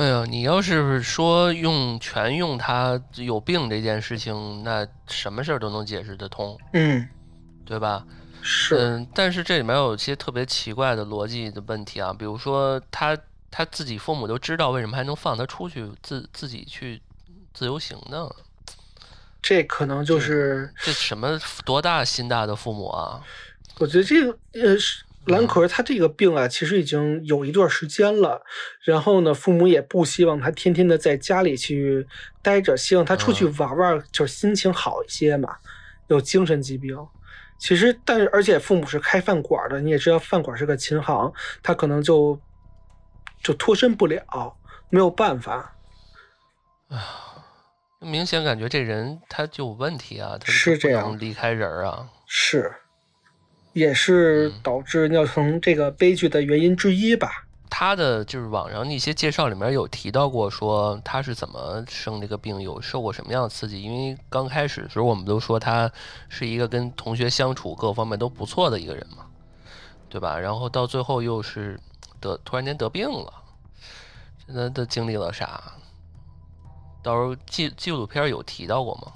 哎呀，你要是说用全用他有病这件事情，那什么事儿都能解释得通，嗯，对吧？是，嗯，但是这里面有一些特别奇怪的逻辑的问题啊，比如说他他自己父母都知道，为什么还能放他出去自自己去自由行呢？这可能就是这什么多大心大的父母啊？我觉得这个呃，兰可儿他这个病啊，其实已经有一段时间了。然后呢，父母也不希望他天天的在家里去待着，希望他出去玩玩，就是心情好一些嘛。有精神疾病，其实但是而且父母是开饭馆的，你也知道饭馆是个琴行，他可能就就脱身不了，没有办法。啊，明显感觉这人他就有问题啊，他是这样离开人啊，是，也是导致尿层这个悲剧的原因之一吧。他的就是网上那些介绍里面有提到过，说他是怎么生这个病，有受过什么样的刺激？因为刚开始的时候我们都说他是一个跟同学相处各方面都不错的一个人嘛，对吧？然后到最后又是得突然间得病了，那他经历了啥？到时候纪纪录片有提到过吗？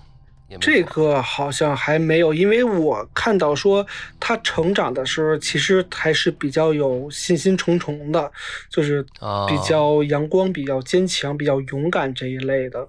这个好像还没有，因为我看到说他成长的时候，其实还是比较有信心重重的，就是比较阳光、比较坚强、比较勇敢这一类的。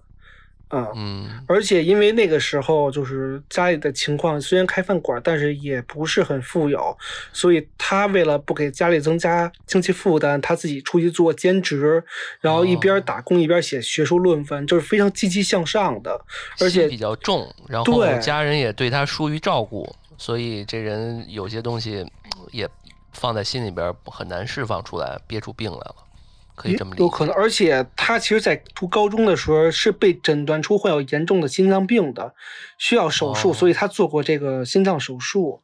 啊，嗯，而且因为那个时候就是家里的情况，虽然开饭馆，但是也不是很富有，所以他为了不给家里增加经济负担，他自己出去做兼职，然后一边打工一边写学术论文，就是非常积极向上的，而且比较重，然后家人也对他疏于照顾，所以这人有些东西也放在心里边很难释放出来，憋出病来了。可以这么理有可能，而且他其实，在读高中的时候是被诊断出患有严重的心脏病的，需要手术，所以他做过这个心脏手术，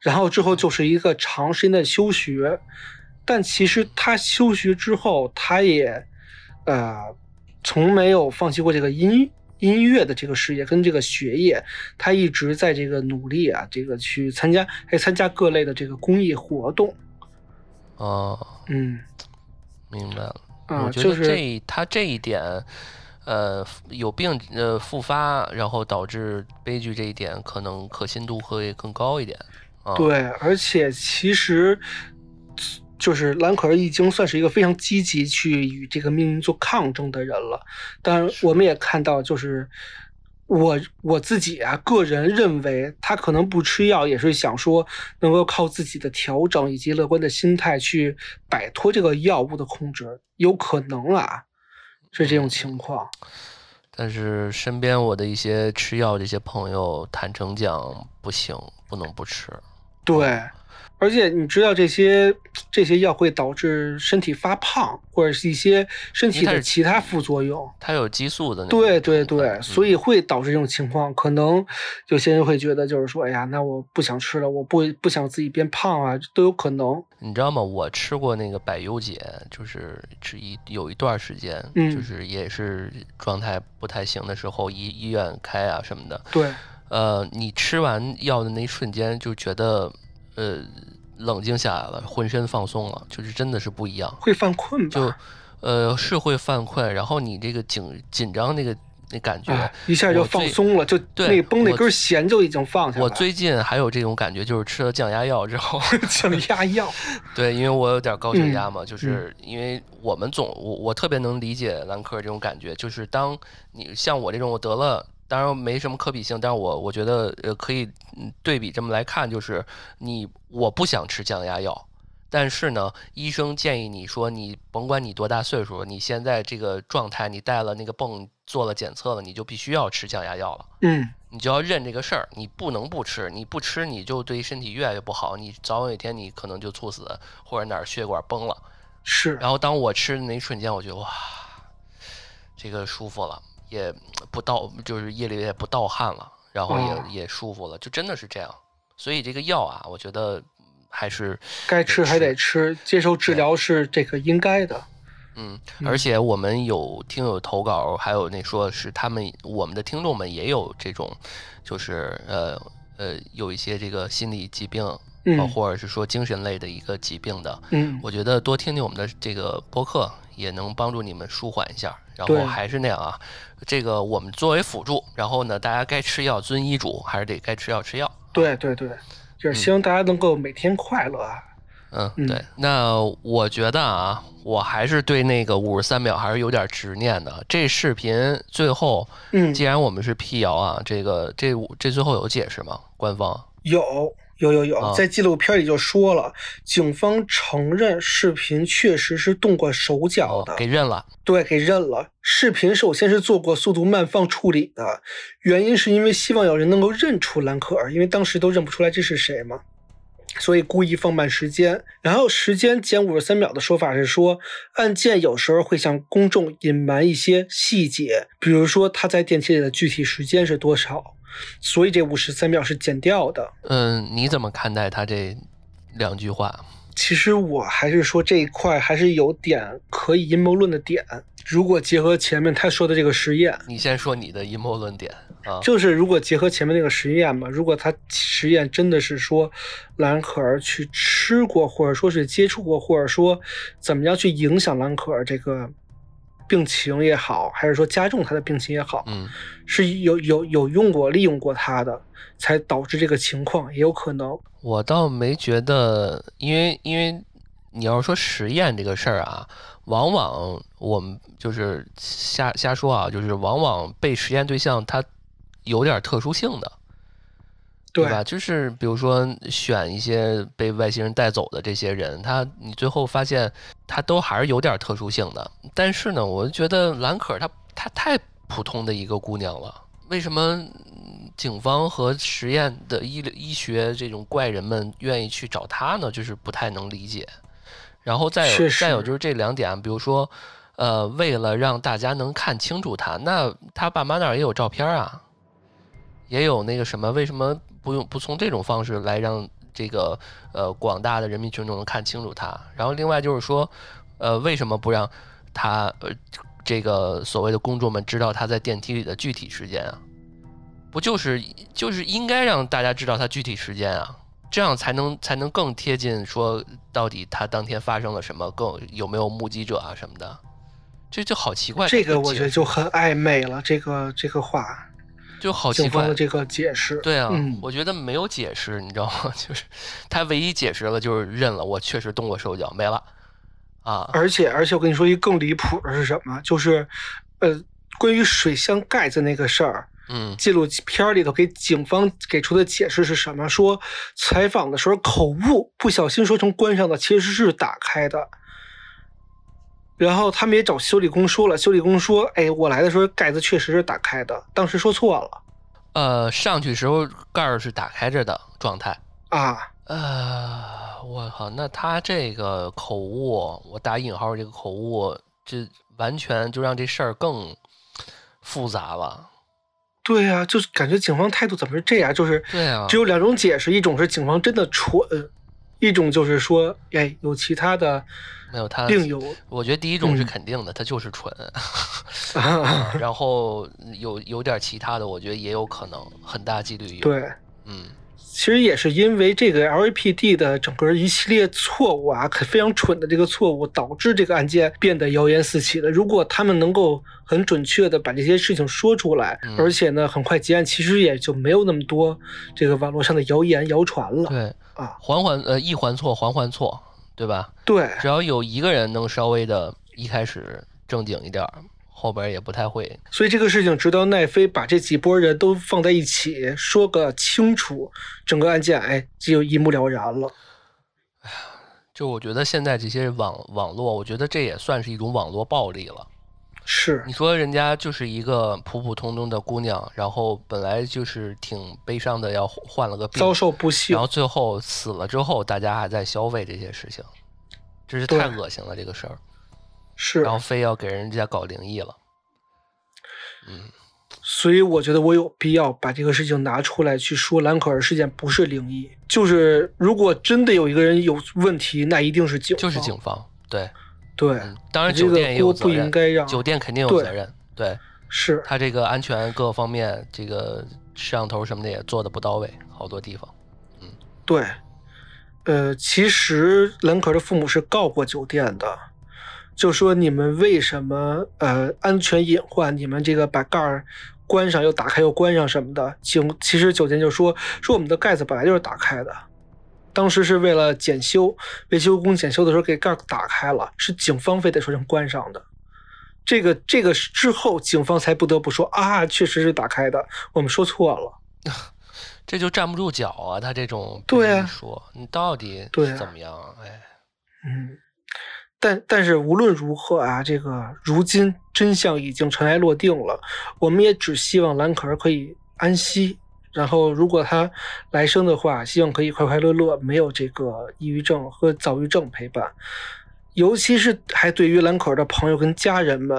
然后之后就是一个长时间的休学。但其实他休学之后，他也呃从没有放弃过这个音音乐的这个事业跟这个学业，他一直在这个努力啊，这个去参加，还参加各类的这个公益活动。哦，嗯。明白了，我觉得这他这一点，呃，有病呃复发，然后导致悲剧这一点，可能可信度会更高一点。对，而且其实就是兰可儿已经算是一个非常积极去与这个命运做抗争的人了，但我们也看到就是。我我自己啊，个人认为他可能不吃药，也是想说能够靠自己的调整以及乐观的心态去摆脱这个药物的控制，有可能啊，是这种情况。但是身边我的一些吃药这些朋友，坦诚讲不行，不能不吃。对。而且你知道这些这些药会导致身体发胖，或者是一些身体的其他副作用。它有激素的。对对对，所以会导致这种情况。可能有些人会觉得，就是说，哎呀，那我不想吃了，我不不想自己变胖啊，都有可能。你知道吗？我吃过那个百优解，就是吃一有一段时间，就是也是状态不太行的时候，医医院开啊什么的。对。呃，你吃完药的那一瞬间，就觉得。呃，冷静下来了，浑身放松了，就是真的是不一样。会犯困吧？就，呃，是会犯困，然后你这个紧紧张那个那感觉一下就放松了，就那绷那根弦就已经放下了。我最近还有这种感觉，就是吃了降压药之后，(laughs) 降压药。(laughs) 对，因为我有点高血压嘛，就是因为我们总我我特别能理解兰克这种感觉，就是当你像我这种我得了。当然没什么可比性，但是我我觉得呃可以对比这么来看，就是你我不想吃降压药，但是呢，医生建议你说你甭管你多大岁数，你现在这个状态，你带了那个泵做了检测了，你就必须要吃降压药了。嗯，你就要认这个事儿，你不能不吃，你不吃你就对身体越来越不好，你早晚有一天你可能就猝死或者哪儿血管崩了。是。然后当我吃的那一瞬间，我觉得哇，这个舒服了。也不盗，就是夜里也不盗汗了，然后也也舒服了，就真的是这样。所以这个药啊，我觉得还是该吃还得吃，接受治疗是这个应该的。嗯，而且我们有听友投稿，还有那说是他们我们的听众们也有这种，就是呃呃有一些这个心理疾病，或者是说精神类的一个疾病的。嗯，我觉得多听听我们的这个播客，也能帮助你们舒缓一下。然后还是那样啊。这个我们作为辅助，然后呢，大家该吃药遵医嘱，还是得该吃药吃药。对对对，就是希望大家能够每天快乐啊。嗯，嗯对。那我觉得啊，我还是对那个五十三秒还是有点执念的。这视频最后，嗯，既然我们是辟谣啊，这个这这最后有解释吗？官方？有有有有，啊在纪录片里就说了，警方承认视频确实是动过手脚哦的，，给认了。对，给认了。视频首先是做过速度慢放处理的，原因是因为希望有人能够认出兰可儿，因为当时都认不出来这是谁嘛，所以故意放慢时间。然后时间减五十三秒的说法是说，案件有时候会向公众隐瞒一些细节，比如说他在电梯里的具体时间是多少，所以这五十三秒是减掉的。嗯，你怎么看待他这两句话？其实我还是说这一块还是有点可以阴谋论的点。如果结合前面他说的这个实验，你先说你的阴谋论点啊。就是如果结合前面那个实验嘛，如果他实验真的是说蓝可儿去吃过，或者说是接触过，或者说怎么样去影响蓝可儿这个病情也好，还是说加重他的病情也好，嗯是有有有用过、利用过他的，才导致这个情况，也有可能。我倒没觉得，因为因为你要说实验这个事儿啊，往往我们就是瞎瞎说啊，就是往往被实验对象他有点特殊性的，对吧？就是比如说选一些被外星人带走的这些人，他你最后发现他都还是有点特殊性的。但是呢，我就觉得兰可儿她她太普通的一个姑娘了，为什么嗯警方和实验的医医学这种怪人们愿意去找她呢？就是不太能理解。然后再有再有就是这两点，比如说，呃，为了让大家能看清楚她，那她爸妈那儿也有照片啊，也有那个什么，为什么不用不从这种方式来让这个呃广大的人民群众能看清楚他？然后另外就是说，呃，为什么不让他呃这个所谓的公众们知道他在电梯里的具体时间啊？不就是就是应该让大家知道他具体时间啊？这样才能才能更贴近说到底他当天发生了什么，更有没有目击者啊什么的，这就好奇怪。这个我觉得就很暧昧了，这个这个话，就好奇怪的。这个解释。对啊，嗯，我觉得没有解释，你知道吗？(laughs) 就是他唯一解释了就是认了，我确实动过手脚，没了啊。而且而且我跟你说一个更离谱的是什么？就是，呃，关于水箱盖子那个事儿，嗯纪录片里头给警方给出的解释是什么？说采访的时候口误，不小心说成关上的，其实是打开的。然后他们也找修理工说了，修理工说：“哎，我来的时候盖子确实是打开的，当时说错了呃，上去时候盖儿是打开着的状态。啊。呃，我靠，那他这个口误，我打引号这个口误，这完全就让这事儿更复杂了。对呀、就是感觉警方态度怎么是这样？就是对啊只有两种解释，一种是警方真的蠢，一种就是说，哎，有其他的没有他，另有我觉得第一种是嗯肯定的，他就是蠢。(laughs) 啊，然后有有点其他的，我觉得也有可能，很大几率有。，对。嗯，其实也是因为这个 LAPD 的整个一系列错误啊，可非常蠢的这个错误，导致这个案件变得谣言四起的。如果他们能够很准确的把这些事情说出来，嗯而且呢很快结案，其实也就没有那么多这个网络上的谣言谣传了对，啊。环环呃一环错，环环错，对吧？对，只要有一个人能稍微的一开始正经一点儿，后边也不太会。所以这个事情直到奈飞把这几波人都放在一起说个清楚，整个案件哎就一目了然了。就我觉得现在这些网网络，我觉得这也算是一种网络暴力了。是。你说人家就是一个普普通通的姑娘，然后本来就是挺悲伤的，要患了个病，遭受不幸然后，最后死了之后，大家还在消费这些事情，真是太恶心了这个事儿。是。然后非要给人家搞灵异了，嗯，所以我觉得我有必要把这个事情拿出来去说，兰可儿事件不是灵异，就是如果真的有一个人有问题，那一定是警方，就是警方，对，对，嗯，当然酒店也有责任，应该让酒店肯定有责任，对。是。他这个安全各方面，这个摄像头什么的也做的不到位，好多地方，嗯。对，呃，其实兰可的父母是告过酒店的，就说你们为什么呃安全隐患，你们这个把盖儿关上又打开又关上什么的，警其实酒店就说说我们的盖子本来就是打开的，当时是为了检修，维修工检修的时候给盖打开了，是警方非得说成关上的。这个这个之后，警方才不得不说啊，确实是打开的，我们说错了。(laughs) 这就站不住脚啊！他这种对啊说你到底怎么样？哎，嗯，但但是无论如何啊，这个如今真相已经尘埃落定了，我们也只希望蓝可儿可以安息。然后，如果他来生的话，希望可以快快乐乐，没有这个抑郁症和躁郁症陪伴。尤其是还对于兰可儿的朋友跟家人们，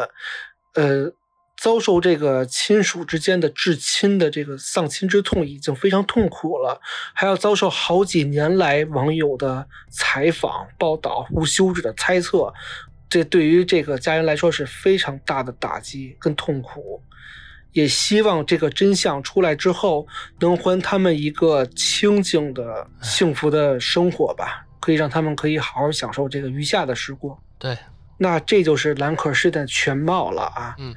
呃，遭受这个亲属之间的至亲的这个丧亲之痛已经非常痛苦了，还要遭受好几年来网友的采访、报道、无休止的猜测，这对于这个家人来说是非常大的打击跟痛苦。也希望这个真相出来之后，能还他们一个清静的、幸福的生活吧，可以让他们可以好好享受这个余下的时光。对，那这就是兰可士的全貌了啊。嗯。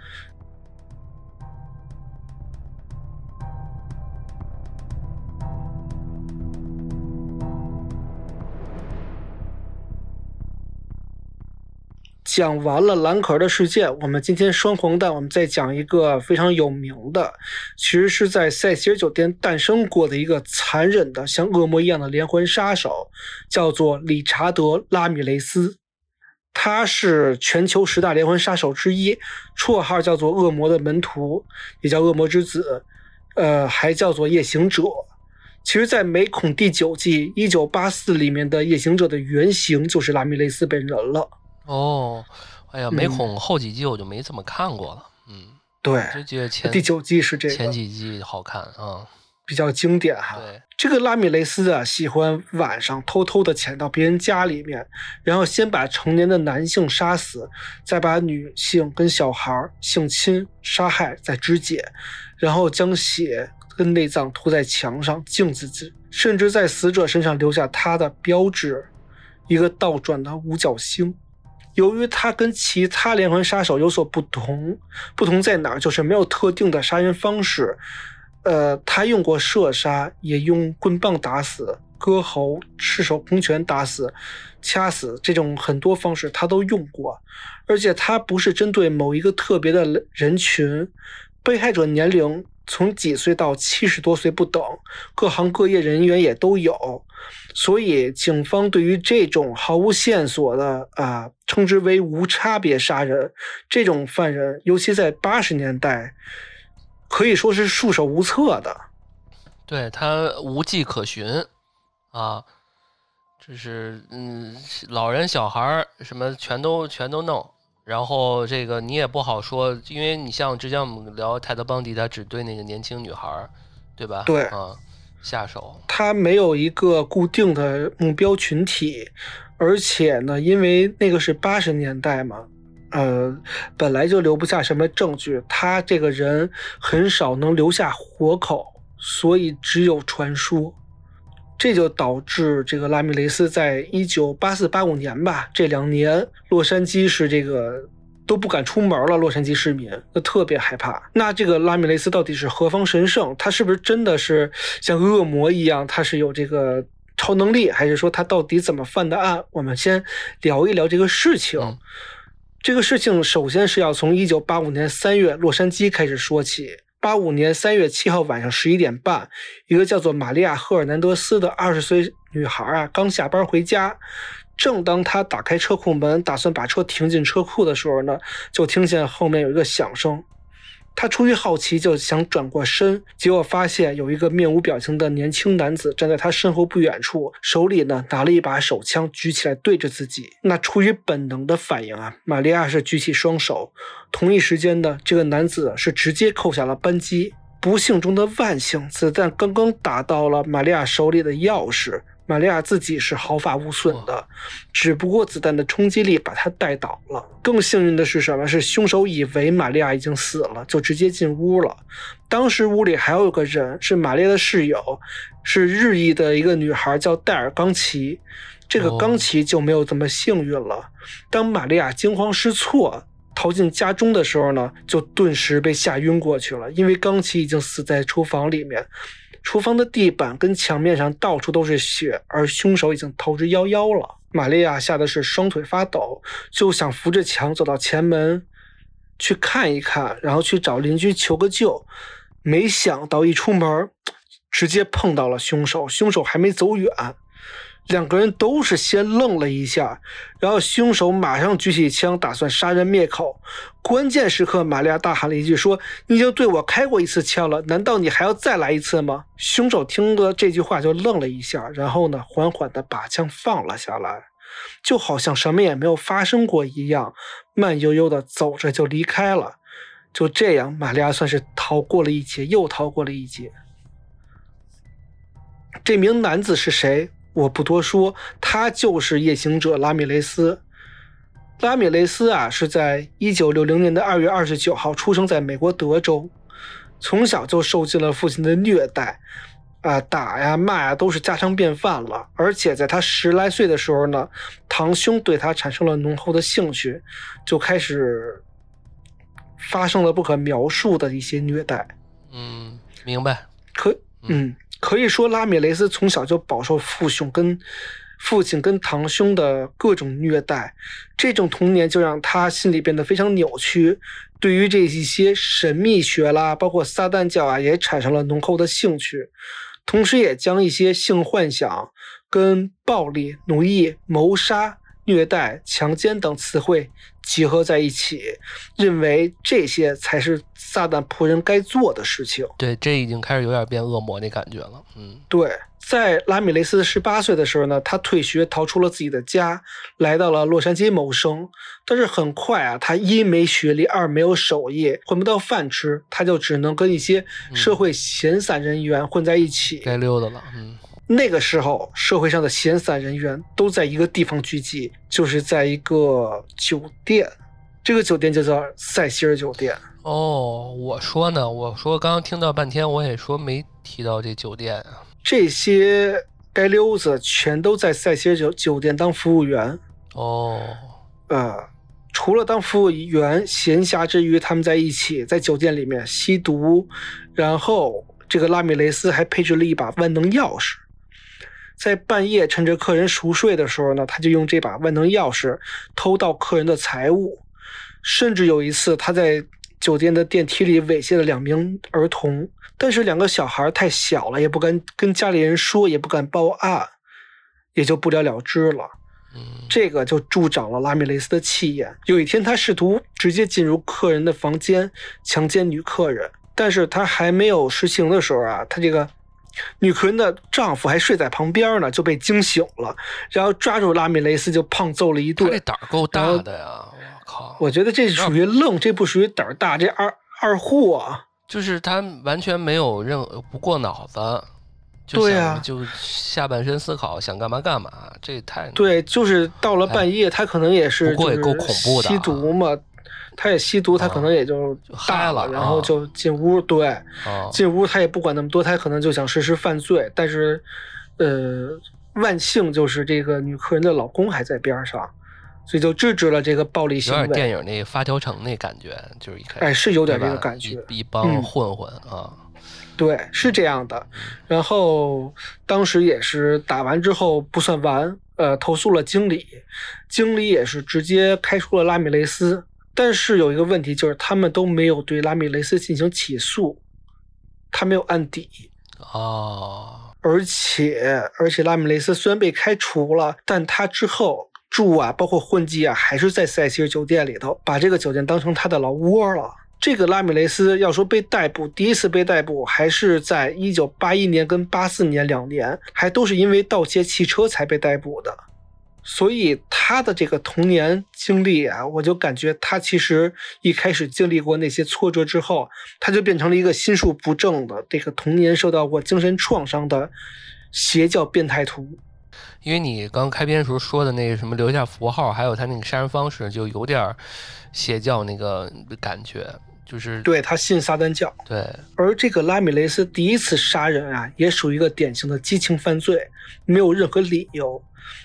讲完了蓝壳的事件，我们今天双黄蛋，我们再讲一个非常有名的，其实是在塞西尔酒店诞生过的一个残忍的像恶魔一样的连环杀手，叫做理查德·拉米雷斯。他是全球十大连环杀手之一，绰号叫做“恶魔的门徒”，也叫“恶魔之子”，呃，还叫做“夜行者”。其实，在《美恐》第九季一九八四里面的夜行者的原型就是拉米雷斯本人了。哦，哎呀，嗯美恐后几季我就没怎么看过了。嗯，对，就记得前第九季是这个前几季好看啊。比较经典哈。对，这个拉米雷斯啊，喜欢晚上偷偷的潜到别人家里面，然后先把成年的男性杀死，再把女性跟小孩儿性侵、杀害，再肢解，然后将血跟内脏涂在墙上、镜子子，甚至在死者身上留下他的标志，一个倒转的五角星。由于他跟其他连环杀手有所不同，不同在哪儿？就是没有特定的杀人方式。呃，他用过射杀，也用棍棒打死、割喉、赤手空拳打死、掐死这种很多方式他都用过，而且他不是针对某一个特别的人群，被害者年龄从几岁到七十多岁不等，各行各业人员也都有，所以警方对于这种毫无线索的啊，称之为无差别杀人这种犯人，尤其在八十年代。可以说是束手无策的。对他无迹可寻啊，就是嗯，老人小孩儿什么全都全都弄，然后这个你也不好说，因为你像之前我们聊泰德邦迪，他只对那个年轻女孩儿，对吧？对啊，下手。他没有一个固定的目标群体，而且呢，因为那个是八十年代嘛，呃，本来就留不下什么证据，他这个人很少能留下活口，所以只有传说。这就导致这个拉米雷斯在一九八四八五年吧，这两年洛杉矶是这个都不敢出门了，洛杉矶市民都特别害怕。那这个拉米雷斯到底是何方神圣？他是不是真的是像恶魔一样？他是有这个超能力，还是说他到底怎么犯的案？我们先聊一聊这个事情。嗯这个事情首先是要从一九八五年三月洛杉矶开始说起。八五年三月七号晚上十一点半，一个叫做玛利亚·赫尔南德斯的二十岁女孩啊，刚下班回家。正当他打开车库门，打算把车停进车库的时候呢，就听见后面有一个响声。他出于好奇，就想转过身，结果发现有一个面无表情的年轻男子站在他身后不远处，手里呢拿了一把手枪，举起来对着自己。那出于本能的反应啊，玛利亚是举起双手。同一时间呢，这个男子是直接扣下了扳机。不幸中的万幸，子弹刚刚打到了玛利亚手里的钥匙，玛利亚自己是毫发无损的，只不过子弹的冲击力把她带倒了。更幸运的是什么？是凶手以为玛利亚已经死了，就直接进屋了。当时屋里还有个人，是玛利亚的室友，是日裔的一个女孩，叫戴尔·冈奇。这个冈奇就没有这么幸运了。当玛利亚惊慌失措。逃进家中的时候呢，就顿时被吓晕过去了，因为冈奇已经死在厨房里面。厨房的地板跟墙面上到处都是血，而凶手已经逃之夭夭了。玛利亚吓得是双腿发抖，就想扶着墙走到前门去看一看，然后去找邻居求个救。没想到一出门，直接碰到了凶手。凶手还没走远。两个人都是先愣了一下，然后凶手马上举起枪，打算杀人灭口。关键时刻，玛利亚大喊了一句：“说你已经对我开过一次枪了，难道你还要再来一次吗？”凶手听了这句话就愣了一下，然后呢，缓缓地把枪放了下来，就好像什么也没有发生过一样，慢悠悠地走着就离开了。就这样，玛利亚算是逃过了一劫，又逃过了一劫。这名男子是谁？我不多说，他就是夜行者拉米雷斯。拉米雷斯啊，是在一九六零年的二月二十九号出生在美国德州，从小就受尽了父亲的虐待，啊，打呀骂呀都是家常便饭了。而且在他十来岁的时候呢，堂兄对他产生了浓厚的兴趣，就开始发生了不可描述的一些虐待。嗯，明白。可，嗯。可以说，拉米雷斯从小就饱受父兄跟父亲跟堂兄的各种虐待，这种童年就让他心里变得非常扭曲，对于这一些神秘学啦，包括撒旦教啊，也产生了浓厚的兴趣，同时也将一些性幻想跟暴力、奴役、谋杀。虐待、强奸等词汇集合在一起，认为这些才是撒旦仆人该做的事情。对，这已经开始有点变恶魔那感觉了。嗯，对，在拉米雷斯十八岁的时候呢，他退学，逃出了自己的家，来到了洛杉矶谋生。但是很快啊，他一没学历，二没有手艺，混不到饭吃，他就只能跟一些社会闲散人员混在一起，该溜达了。嗯。那个时候，社会上的闲散人员都在一个地方聚集，就是在一个酒店，这个酒店就叫塞西尔酒店。哦，我说呢，我说刚刚听到半天，我也说没提到这酒店啊。这些街溜子全都在塞西尔酒酒店当服务员。哦，呃，除了当服务员，闲暇之余，他们在一起在酒店里面吸毒，然后这个拉米雷斯还配置了一把万能钥匙。在半夜趁着客人熟睡的时候呢，他就用这把万能钥匙偷盗客人的财物，甚至有一次他在酒店的电梯里猥亵了两名儿童，但是两个小孩太小了，也不敢跟家里人说，也不敢报案，也就不了了之了。这个就助长了拉米雷斯的气焰。有一天，他试图直接进入客人的房间强奸女客人，但是他还没有实行的时候啊，他这个。女客人的丈夫还睡在旁边呢，就被惊醒了，然后抓住拉米雷斯就胖揍了一顿。这胆儿够大的呀！我靠！我觉得这属于愣，这不属于胆儿大，这二二货啊！就是他完全没有任何不过脑子，对呀，就下半身思考，想干嘛干嘛，这太对，就是到了半夜，他可能也是，不过也够恐怖的，吸毒嘛。他也吸毒，他可能也就嗨了，然后就进屋。对，进屋他也不管那么多，他可能就想实施犯罪。但是，呃，万幸就是这个女客人的老公还在边上，所以就制止了这个暴力行为。有点电影那发条城那感觉，就是一开始，哎，是有点这个感觉，一帮混混啊。对，是这样的。然后当时也是打完之后不算完，呃，投诉了经理，经理也是直接开除了拉米雷斯。但是有一个问题，就是他们都没有对拉米雷斯进行起诉，他没有案底啊，而且而且拉米雷斯虽然被开除了，但他之后住啊，包括混迹啊，还是在塞西尔酒店里头，把这个酒店当成他的老窝了。这个拉米雷斯要说被逮捕，第一次被逮捕还是在一九八一年跟八四年两年，还都是因为盗窃汽车才被逮捕的。所以他的这个童年经历啊，我就感觉他其实一开始经历过那些挫折之后，他就变成了一个心术不正的这个童年受到过精神创伤的邪教变态徒。因为你刚开篇时候说的那个什么留下符号，还有他那个杀人方式，就有点邪教那个感觉，就是对他信撒旦教。对，而这个拉米雷斯第一次杀人啊，也属于一个典型的激情犯罪，没有任何理由。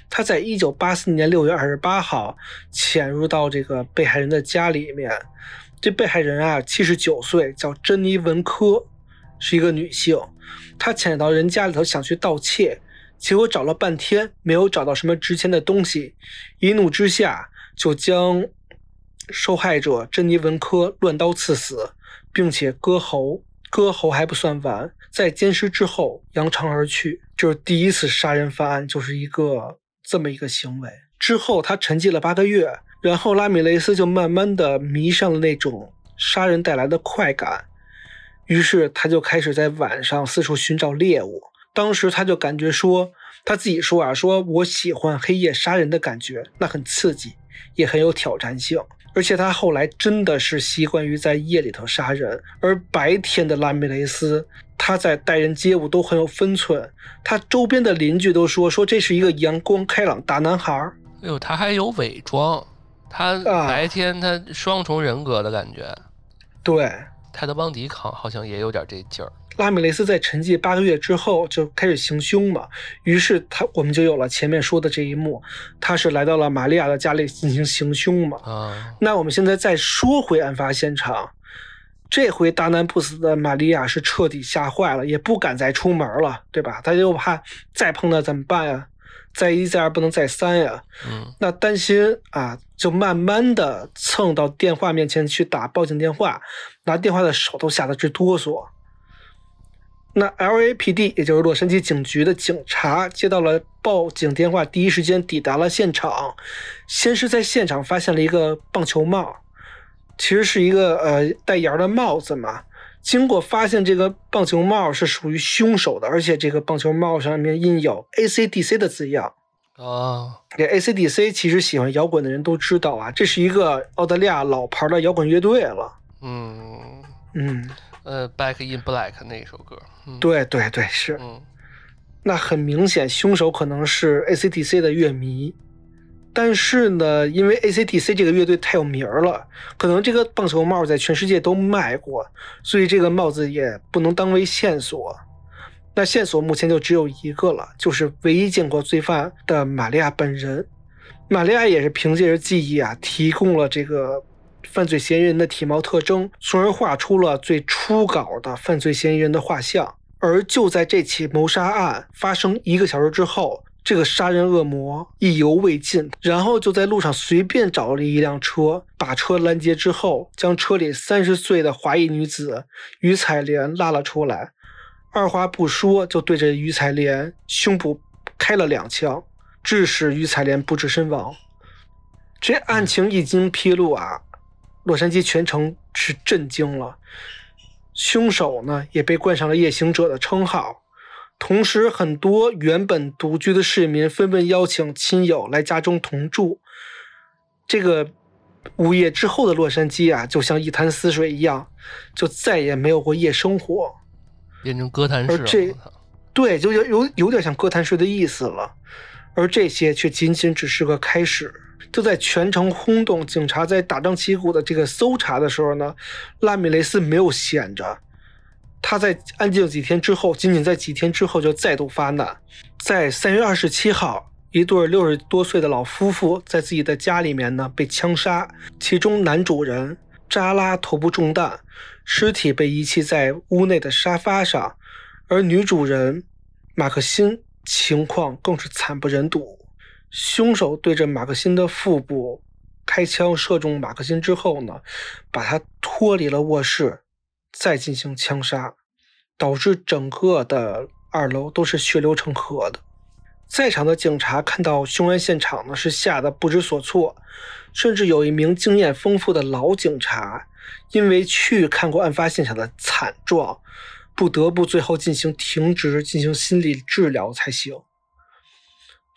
他在一九八四年六月二十八号潜入到这个被害人的家里面，这被害人啊七十九岁，叫珍妮文科，是一个女性，她潜到人家里头想去盗窃，结果找了半天没有找到什么值钱的东西，一怒之下就将受害者珍妮文科乱刀刺死，并且割喉。割喉还不算完，在奸尸之后扬长而去。就是第一次杀人犯案，就是一个这么一个行为。之后他沉寂了八个月，然后拉米雷斯就慢慢的迷上了那种杀人带来的快感，于是他就开始在晚上四处寻找猎物。当时他就感觉说，他自己说啊，说我喜欢黑夜杀人的感觉，那很刺激，也很有挑战性。而且他后来真的是习惯于在夜里头杀人，而白天的拉米雷斯，他在待人接物都很有分寸。他周边的邻居都说说这是一个阳光开朗大男孩。哎呦，他还有伪装，他白天他双重人格的感觉。对，泰德邦迪好好像也有点这劲儿。拉米雷斯在沉寂八个月之后就开始行凶嘛，于是他我们就有了前面说的这一幕，他是来到了玛利亚的家里进行行凶嘛。啊，那我们现在再说回案发现场，这回大难不死的玛利亚是彻底吓坏了，也不敢再出门了，对吧？他就怕再碰到怎么办呀？再一再二不能再三呀。嗯，那担心啊，就慢慢的蹭到电话面前去打报警电话，拿电话的手都吓得直哆嗦。那 LAPD 也就是洛杉矶警局的警察接到了报警电话，第一时间抵达了现场。先是在现场发现了一个棒球帽，其实是一个呃带檐的帽子嘛。经过发现，这个棒球帽是属于凶手的，而且这个棒球帽上面印有 ACDC 的字样。啊，这 ACDC 其实喜欢摇滚的人都知道啊，这是一个澳大利亚老牌的摇滚乐队了。嗯嗯。呃，Back in Black 那首歌，对对对，是。嗯，那很明显，凶手可能是 ACDC 的乐迷，但是呢，因为 ACDC 这个乐队太有名了，可能这个棒球帽在全世界都卖过，所以这个帽子也不能当为线索。那线索目前就只有一个了，就是唯一见过罪犯的玛利亚本人。玛利亚也是凭借着记忆啊，提供了这个。犯罪嫌疑人的体貌特征，从而画出了最初稿的犯罪嫌疑人的画像。而就在这起谋杀案发生一个小时之后，这个杀人恶魔意犹未尽，然后就在路上随便找了一辆车，把车拦截之后，将车里三十岁的华裔女子于彩莲拉了出来，二话不说就对着于彩莲胸部开了两枪，致使于彩莲不治身亡。这案情一经披露啊！洛杉矶全城是震惊了，凶手呢也被冠上了夜行者的称号。同时，很多原本独居的市民纷纷邀请亲友来家中同住。这个午夜之后的洛杉矶啊，就像一潭死水一样，就再也没有过夜生活，变成歌坛市了。这，对，就有有有点像歌坛市的意思了。而这些却仅仅只是个开始。就在全城轰动，警察在大张旗鼓的这个搜查的时候呢，拉米雷斯没有闲着。他在安静几天之后，仅仅在几天之后就再度发难。在三月二十七号，一对六十多岁的老夫妇在自己的家里面呢被枪杀，其中男主人扎拉头部中弹，尸体被遗弃在屋内的沙发上，而女主人马克辛情况更是惨不忍睹。凶手对着马克辛的腹部开枪，射中马克辛之后呢，把他脱离了卧室，再进行枪杀，导致整个的二楼都是血流成河的。在场的警察看到凶案现场呢，是吓得不知所措，甚至有一名经验丰富的老警察，因为去看过案发现场的惨状，不得不最后进行停职，进行心理治疗才行。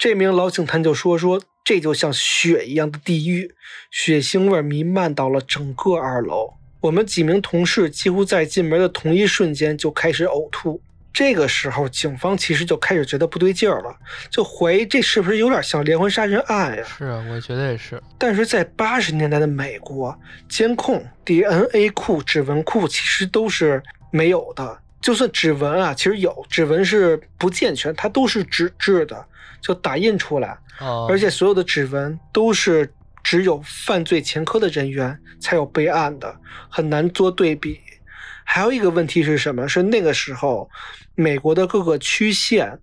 这名老警探就说：“说这就像血一样的地狱，血腥味弥漫到了整个二楼。我们几名同事几乎在进门的同一瞬间就开始呕吐。这个时候，警方其实就开始觉得不对劲儿了，就怀疑这是不是有点像连环杀人案呀？是啊，我觉得也是。但是在八十年代的美国，监控、DNA 库、指纹库其实都是没有的。就算指纹啊，其实有指纹是不健全，它都是纸质的。”就打印出来，而且所有的指纹都是只有犯罪前科的人员才有备案的，很难做对比。还有一个问题是什么？是那个时候美国的各个区县，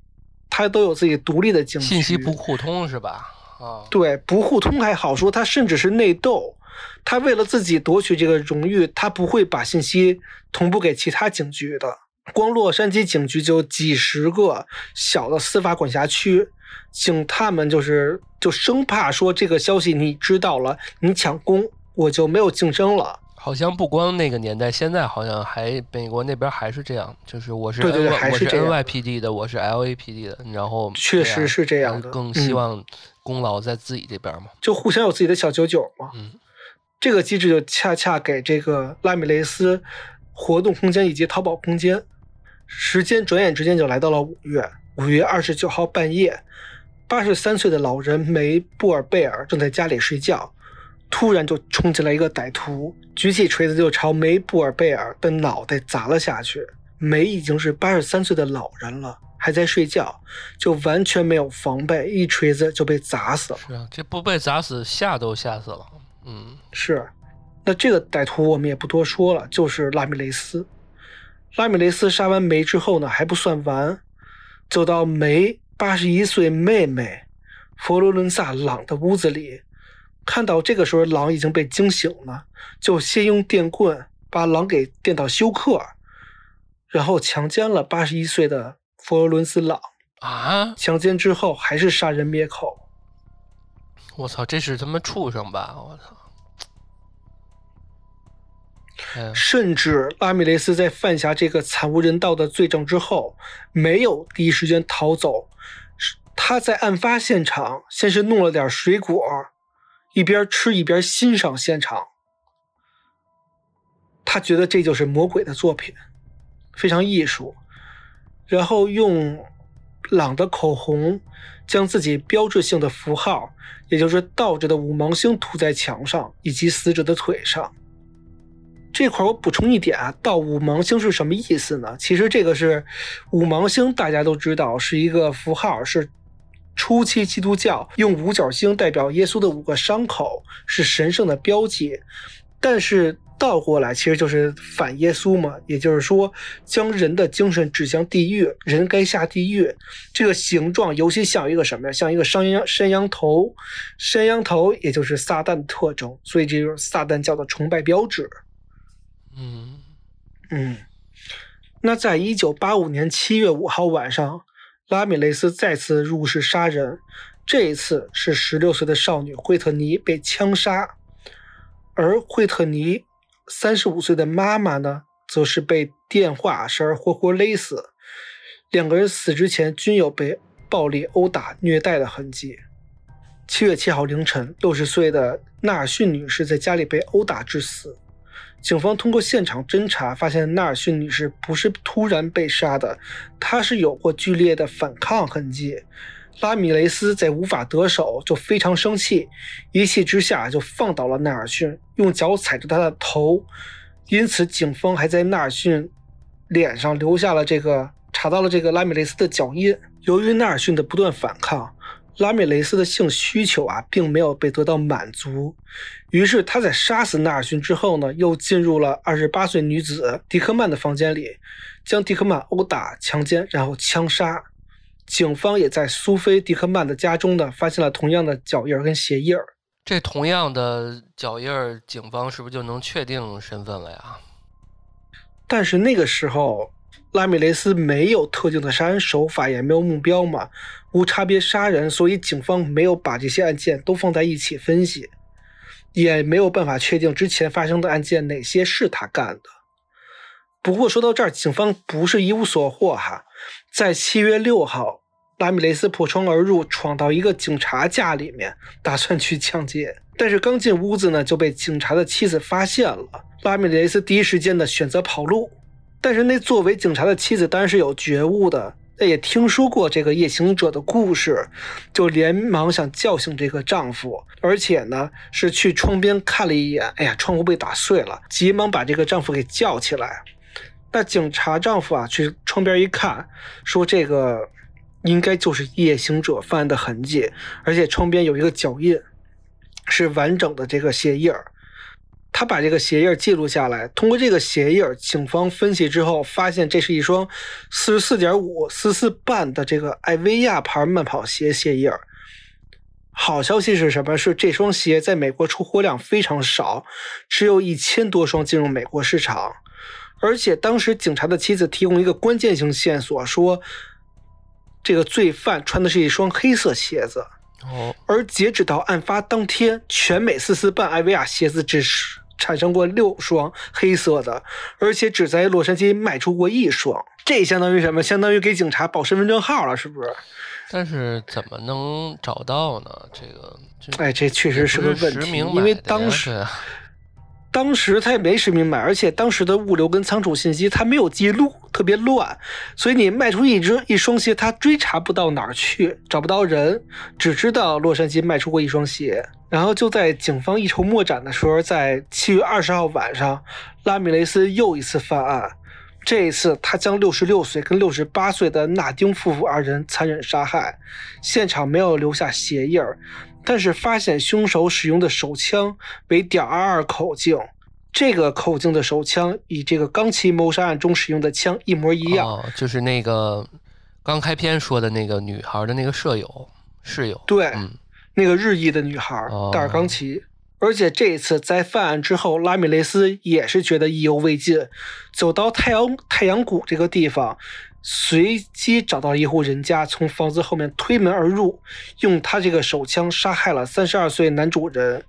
它都有自己独立的警局，信息不互通是吧？啊，对，不互通还好说，它甚至是内斗。他为了自己夺取这个荣誉，他不会把信息同步给其他警局的。光洛杉矶警局就几十个小的司法管辖区，警他们就是就生怕说这个消息你知道了，你抢功，我就没有竞争了。好像不光那个年代，现在好像还美国那边还是这样，就是我是对对对还我是是这样 NYPD 的，我是 LAPD 的，然后确实是这样呃的更希嗯望功劳在自己这边嘛。就互相有自己的小九九嘛。嗯这个机制就恰恰给这个拉米雷斯活动空间以及淘宝空间。时间转眼之间就来到了五月，五月二十九号半夜，八十三岁的老人梅布尔贝尔正在家里睡觉，突然就冲进来一个歹徒，举起锤子就朝梅布尔贝尔的脑袋砸了下去。梅已经是八十三岁的老人了，还在睡觉，就完全没有防备，一锤子就被砸死了。是啊，这不被砸死吓都吓死了。嗯是，那这个歹徒我们也不多说了，就是拉米雷斯。拉米雷斯杀完梅之后呢，还不算完，走到梅八十一岁妹妹佛罗伦萨·朗的屋子里，看到这个时候朗已经被惊醒了，就先用电棍把朗给电到休克，然后强奸了八十一岁的佛罗伦斯·朗。啊，强奸之后还是杀人灭口。我操，这是他妈畜生吧！我操！甚至拉米雷斯在犯下这个惨无人道的罪证之后，没有第一时间逃走，他在案发现场先是弄了点水果，一边吃一边欣赏现场。他觉得这就是魔鬼的作品，非常艺术。然后用朗的口红将自己标志性的符号，也就是倒着的五芒星涂在墙上以及死者的腿上。这块我补充一点啊，倒五芒星是什么意思呢？其实这个是五芒星，大家都知道是一个符号，是初期基督教用五角星代表耶稣的五个伤口，是神圣的标记。但是倒过来其实就是反耶稣嘛，也就是说将人的精神指向地狱，人该下地狱。这个形状尤其像一个什么呀？像一个山羊山羊头，山羊头也就是撒旦的特征，所以这就是撒旦教的崇拜标志。嗯嗯，那在一九八五年七月五号晚上，拉米雷斯再次入室杀人，这一次是十六岁的少女惠特尼被枪杀，而惠特尼三十五岁的妈妈呢，则是被电话绳活活勒死。两个人死之前均有被暴力殴打、虐待的痕迹。七月七号凌晨，六十岁的纳尔逊女士在家里被殴打致死。警方通过现场侦查，发现纳尔逊女士不是突然被杀的，她是有过剧烈的反抗痕迹。拉米雷斯在无法得手，就非常生气，一气之下就放倒了纳尔逊，用脚踩着他的头。因此，警方还在纳尔逊脸上留下了这个查到了这个拉米雷斯的脚印。由于纳尔逊的不断反抗，拉米雷斯的性需求啊，并没有被得到满足。于是他在杀死纳尔逊之后呢，又进入了二十八岁女子迪克曼的房间里，将迪克曼殴打、强奸，然后枪杀。警方也在苏菲·迪克曼的家中呢，发现了同样的脚印儿跟鞋印儿。这同样的脚印儿，警方是不是就能确定身份了呀？但是那个时候，拉米雷斯没有特定的杀人手法，也没有目标嘛，无差别杀人，所以警方没有把这些案件都放在一起分析，也没有办法确定之前发生的案件哪些是他干的。不过说到这儿，警方不是一无所获哈，在七月六号，拉米雷斯破窗而入，闯到一个警察家里面，打算去抢劫。但是刚进屋子呢，就被警察的妻子发现了。拉米雷斯第一时间的选择跑路，但是那作为警察的妻子当然是有觉悟的，那也听说过这个夜行者的故事，就连忙想叫醒这个丈夫，而且呢是去窗边看了一眼，哎呀，窗户被打碎了，急忙把这个丈夫给叫起来。那警察丈夫啊，去窗边一看，说这个应该就是夜行者犯案的痕迹，而且窗边有一个脚印，是完整的这个鞋印儿。他把这个鞋印记录下来，通过这个鞋印，警方分析之后发现这是一双四十四点五、四四半的这个艾维亚牌慢跑鞋鞋印。好消息是什么？是这双鞋在美国出货量非常少，只有一千多双进入美国市场。而且当时警察的妻子提供一个关键性线索，说这个罪犯穿的是一双黑色鞋子。哦，而截止到案发当天，全美四四半艾维亚鞋子只是产生过六双黑色的，而且只在洛杉矶卖出过一双。这相当于什么？相当于给警察报身份证号了，是不是？但是怎么能找到呢？这个，这哎，这确实是个问题，因为当时。当时他也没实名买，而且当时的物流跟仓储信息他没有记录，特别乱，所以你卖出一只一双鞋，他追查不到哪儿去，找不到人，只知道洛杉矶卖出过一双鞋。然后就在警方一筹莫展的时候，在七月二十号晚上，拉米雷斯又一次犯案，这一次他将六十六岁跟六十八岁的纳丁夫妇二人残忍杀害，现场没有留下鞋印儿。但是发现凶手使用的手枪为点二二口径，这个口径的手枪与这个冈崎谋杀案中使用的枪一模一样。哦，就是那个刚开篇说的那个女孩的那个舍友室友。对，嗯，那个日裔的女孩戴尔冈崎。而且这一次在犯案之后，拉米雷斯也是觉得意犹未尽，走到太阳太阳谷这个地方。随机找到一户人家，从房子后面推门而入，用他这个手枪杀害了三十二岁男主人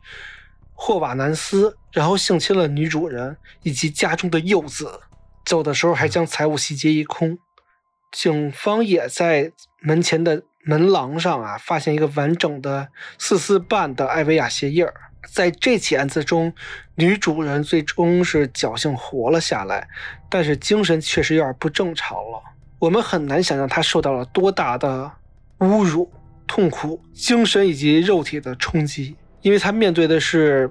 霍瓦南斯，然后性侵了女主人以及家中的幼子。走的时候还将财物洗劫一空。警方也在门前的门廊上啊，发现一个完整的四四半的艾维亚鞋印儿。在这起案子中，女主人最终是侥幸活了下来，但是精神确实有点不正常了。我们很难想象她受到了多大的侮辱、痛苦、精神以及肉体的冲击，因为她面对的是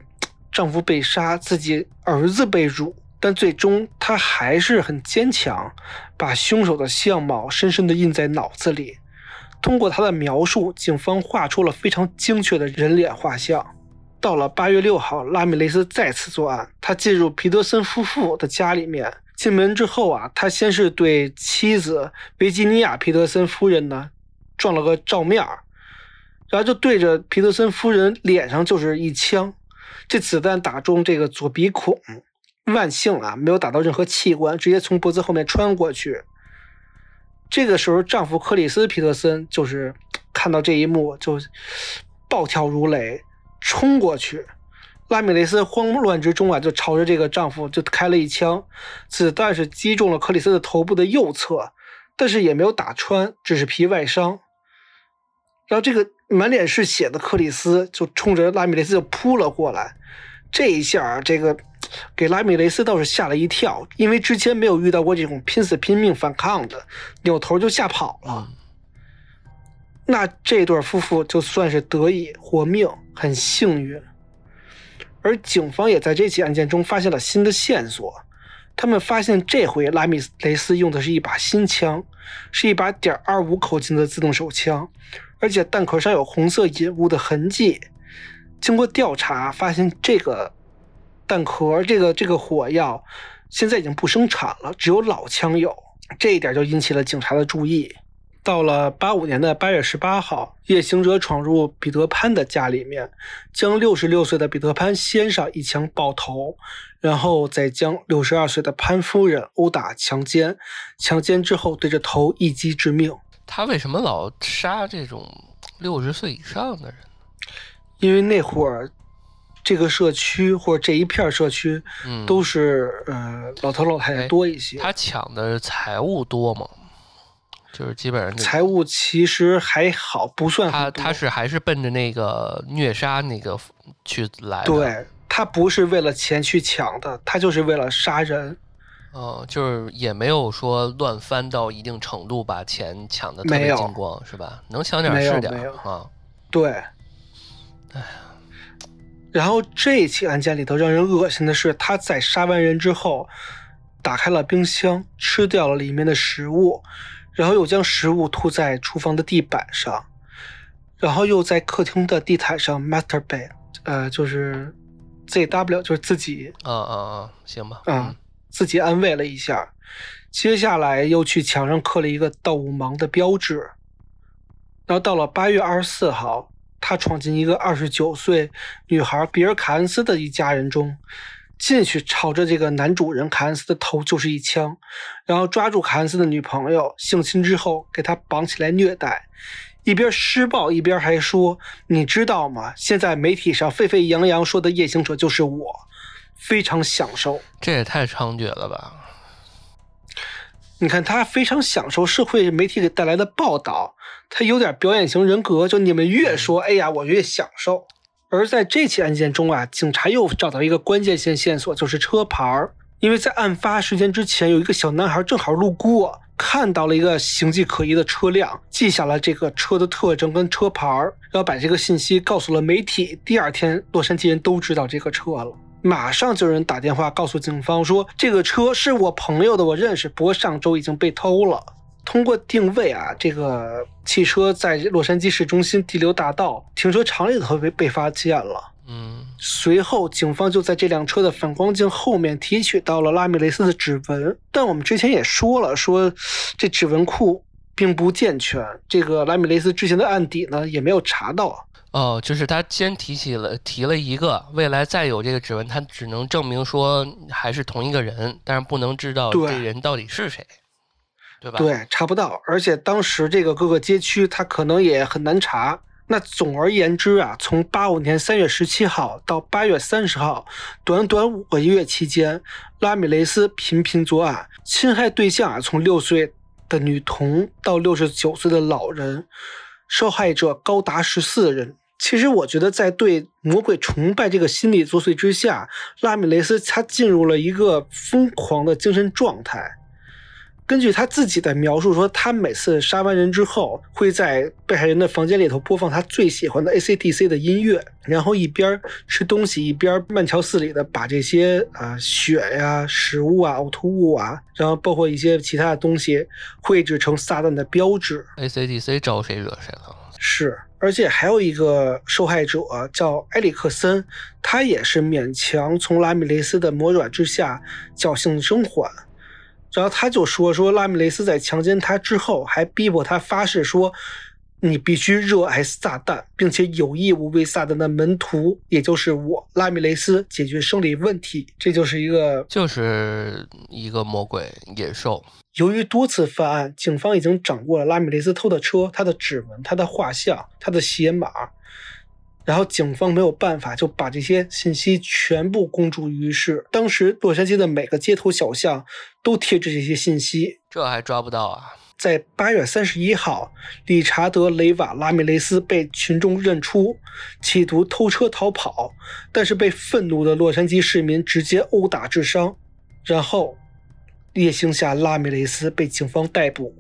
丈夫被杀、自己儿子被辱，但最终她还是很坚强，把凶手的相貌深深地印在脑子里。通过她的描述，警方画出了非常精确的人脸画像。到了八月六号，拉米雷斯再次作案，他进入皮德森夫妇的家里面。进门之后啊，他先是对妻子维吉尼亚·皮特森夫人呢撞了个照面儿然后就对着皮特森夫人脸上就是一枪，这子弹打中这个左鼻孔，万幸啊没有打到任何器官，直接从脖子后面穿过去。这个时候，丈夫克里斯·皮特森就是看到这一幕就暴跳如雷，冲过去。拉米雷斯慌乱之中啊，就朝着这个丈夫就开了一枪，子弹是击中了克里斯的头部的右侧，但是也没有打穿，只是皮外伤。然后这个满脸是血的克里斯就冲着拉米雷斯就扑了过来，这一下啊，这个给拉米雷斯倒是吓了一跳，因为之前没有遇到过这种拼死拼命反抗的，扭头就吓跑了。那这对夫妇就算是得以活命，很幸运。而警方也在这起案件中发现了新的线索，他们发现这回拉米雷斯用的是一把新枪，是一把点二五口径的自动手枪，而且弹壳上有红色引物的痕迹。经过调查，发现这个弹壳，这个这个火药现在已经不生产了，只有老枪有，这一点就引起了警察的注意。到了八五年的八月十八号，夜行者闯入彼得潘的家里面，将六十六岁的彼得潘先生一枪爆头，然后再将六十二岁的潘夫人殴打强奸，强奸之后对着头一击致命。他为什么老杀这种六十岁以上的人？因为那会儿这个社区或者这一片社区，嗯，都是呃老头老太太多一些。他抢的财物多吗？就是基本上财务其实还好，不算他他是还是奔着那个虐杀那个去来的。对他不是为了钱去抢的，他就是为了杀人。哦，就是也没有说乱翻到一定程度把钱抢的特别精光，是吧？能抢点是点啊。对。哎呀，然后这起案件里头让人恶心的是，他在杀完人之后，打开了冰箱，吃掉了里面的食物。然后又将食物吐在厨房的地板上，然后又在客厅的地毯上 masturbate，呃，就是 ZW，就是自己啊啊啊，行吧，啊，自己安慰了一下。接下来又去墙上刻了一个盗墓盲的标志。然后到了八月二十四号，他闯进一个二十九岁女孩比尔卡恩斯的一家人中，进去朝着这个男主人凯恩斯的头就是一枪，然后抓住凯恩斯的女朋友性侵之后给他绑起来虐待，一边施暴一边还说：“你知道吗？现在媒体上沸沸扬扬说的夜行者就是我，非常享受。”这也太猖獗了吧！你看他非常享受社会媒体给带来的报道，他有点表演型人格。就你们越说，哎呀，我越享受。而在这起案件中啊，警察又找到一个关键性线索，就是车牌儿。因为在案发时间之前，有一个小男孩正好路过，看到了一个形迹可疑的车辆，记下了这个车的特征跟车牌儿，然后把这个信息告诉了媒体。第二天，洛杉矶人都知道这个车了。马上就有人打电话告诉警方说，这个车是我朋友的，我认识，不过上周已经被偷了。通过定位啊，这个汽车在洛杉矶市中心第六大道停车场里头被被发现了。嗯，随后警方就在这辆车的反光镜后面提取到了拉米雷斯的指纹，但我们之前也说了，说这指纹库并不健全，这个拉米雷斯之前的案底呢也没有查到。哦，就是他先提起了提了一个，未来再有这个指纹，他只能证明说还是同一个人，但是不能知道这人到底是谁，对吧？对，查不到，而且当时这个各个街区他可能也很难查。那总而言之啊，从八五年三月十七号到八月三十号，短短五个月期间，拉米雷斯频频作案，侵害对象啊从六岁的女童到六十九岁的老人，受害者高达十四人。其实我觉得，在对魔鬼崇拜这个心理作祟之下，拉米雷斯他进入了一个疯狂的精神状态。根据他自己的描述说，他每次杀完人之后，会在被害人的房间里头播放他最喜欢的 AC/DC 的音乐，然后一边吃东西一边慢条斯理的把这些啊血呀、食物啊、呕吐物啊，然后包括一些其他的东西绘制成撒旦的标志。AC/DC 招谁惹谁了？是。而且还有一个受害者叫埃里克森，他也是勉强从拉米雷斯的魔爪之下侥幸生还。然后他就说说拉米雷斯在强奸他之后，还逼迫他发誓说：“你必须热爱撒旦，并且有义务为撒旦的门徒，也就是我拉米雷斯解决生理问题。”这就是一个就是一个魔鬼野兽。由于多次犯案，警方已经掌握了拉米雷斯偷的车、他的指纹、他的画像、他的鞋码，然后警方没有办法就把这些信息全部公诸于世。当时洛杉矶的每个街头小巷都贴着这些信息，这还抓不到啊！在八月三十一号，理查德·雷瓦·拉米雷斯被群众认出，企图偷车逃跑，但是被愤怒的洛杉矶市民直接殴打致伤，然后。夜行侠拉米雷斯被警方逮捕。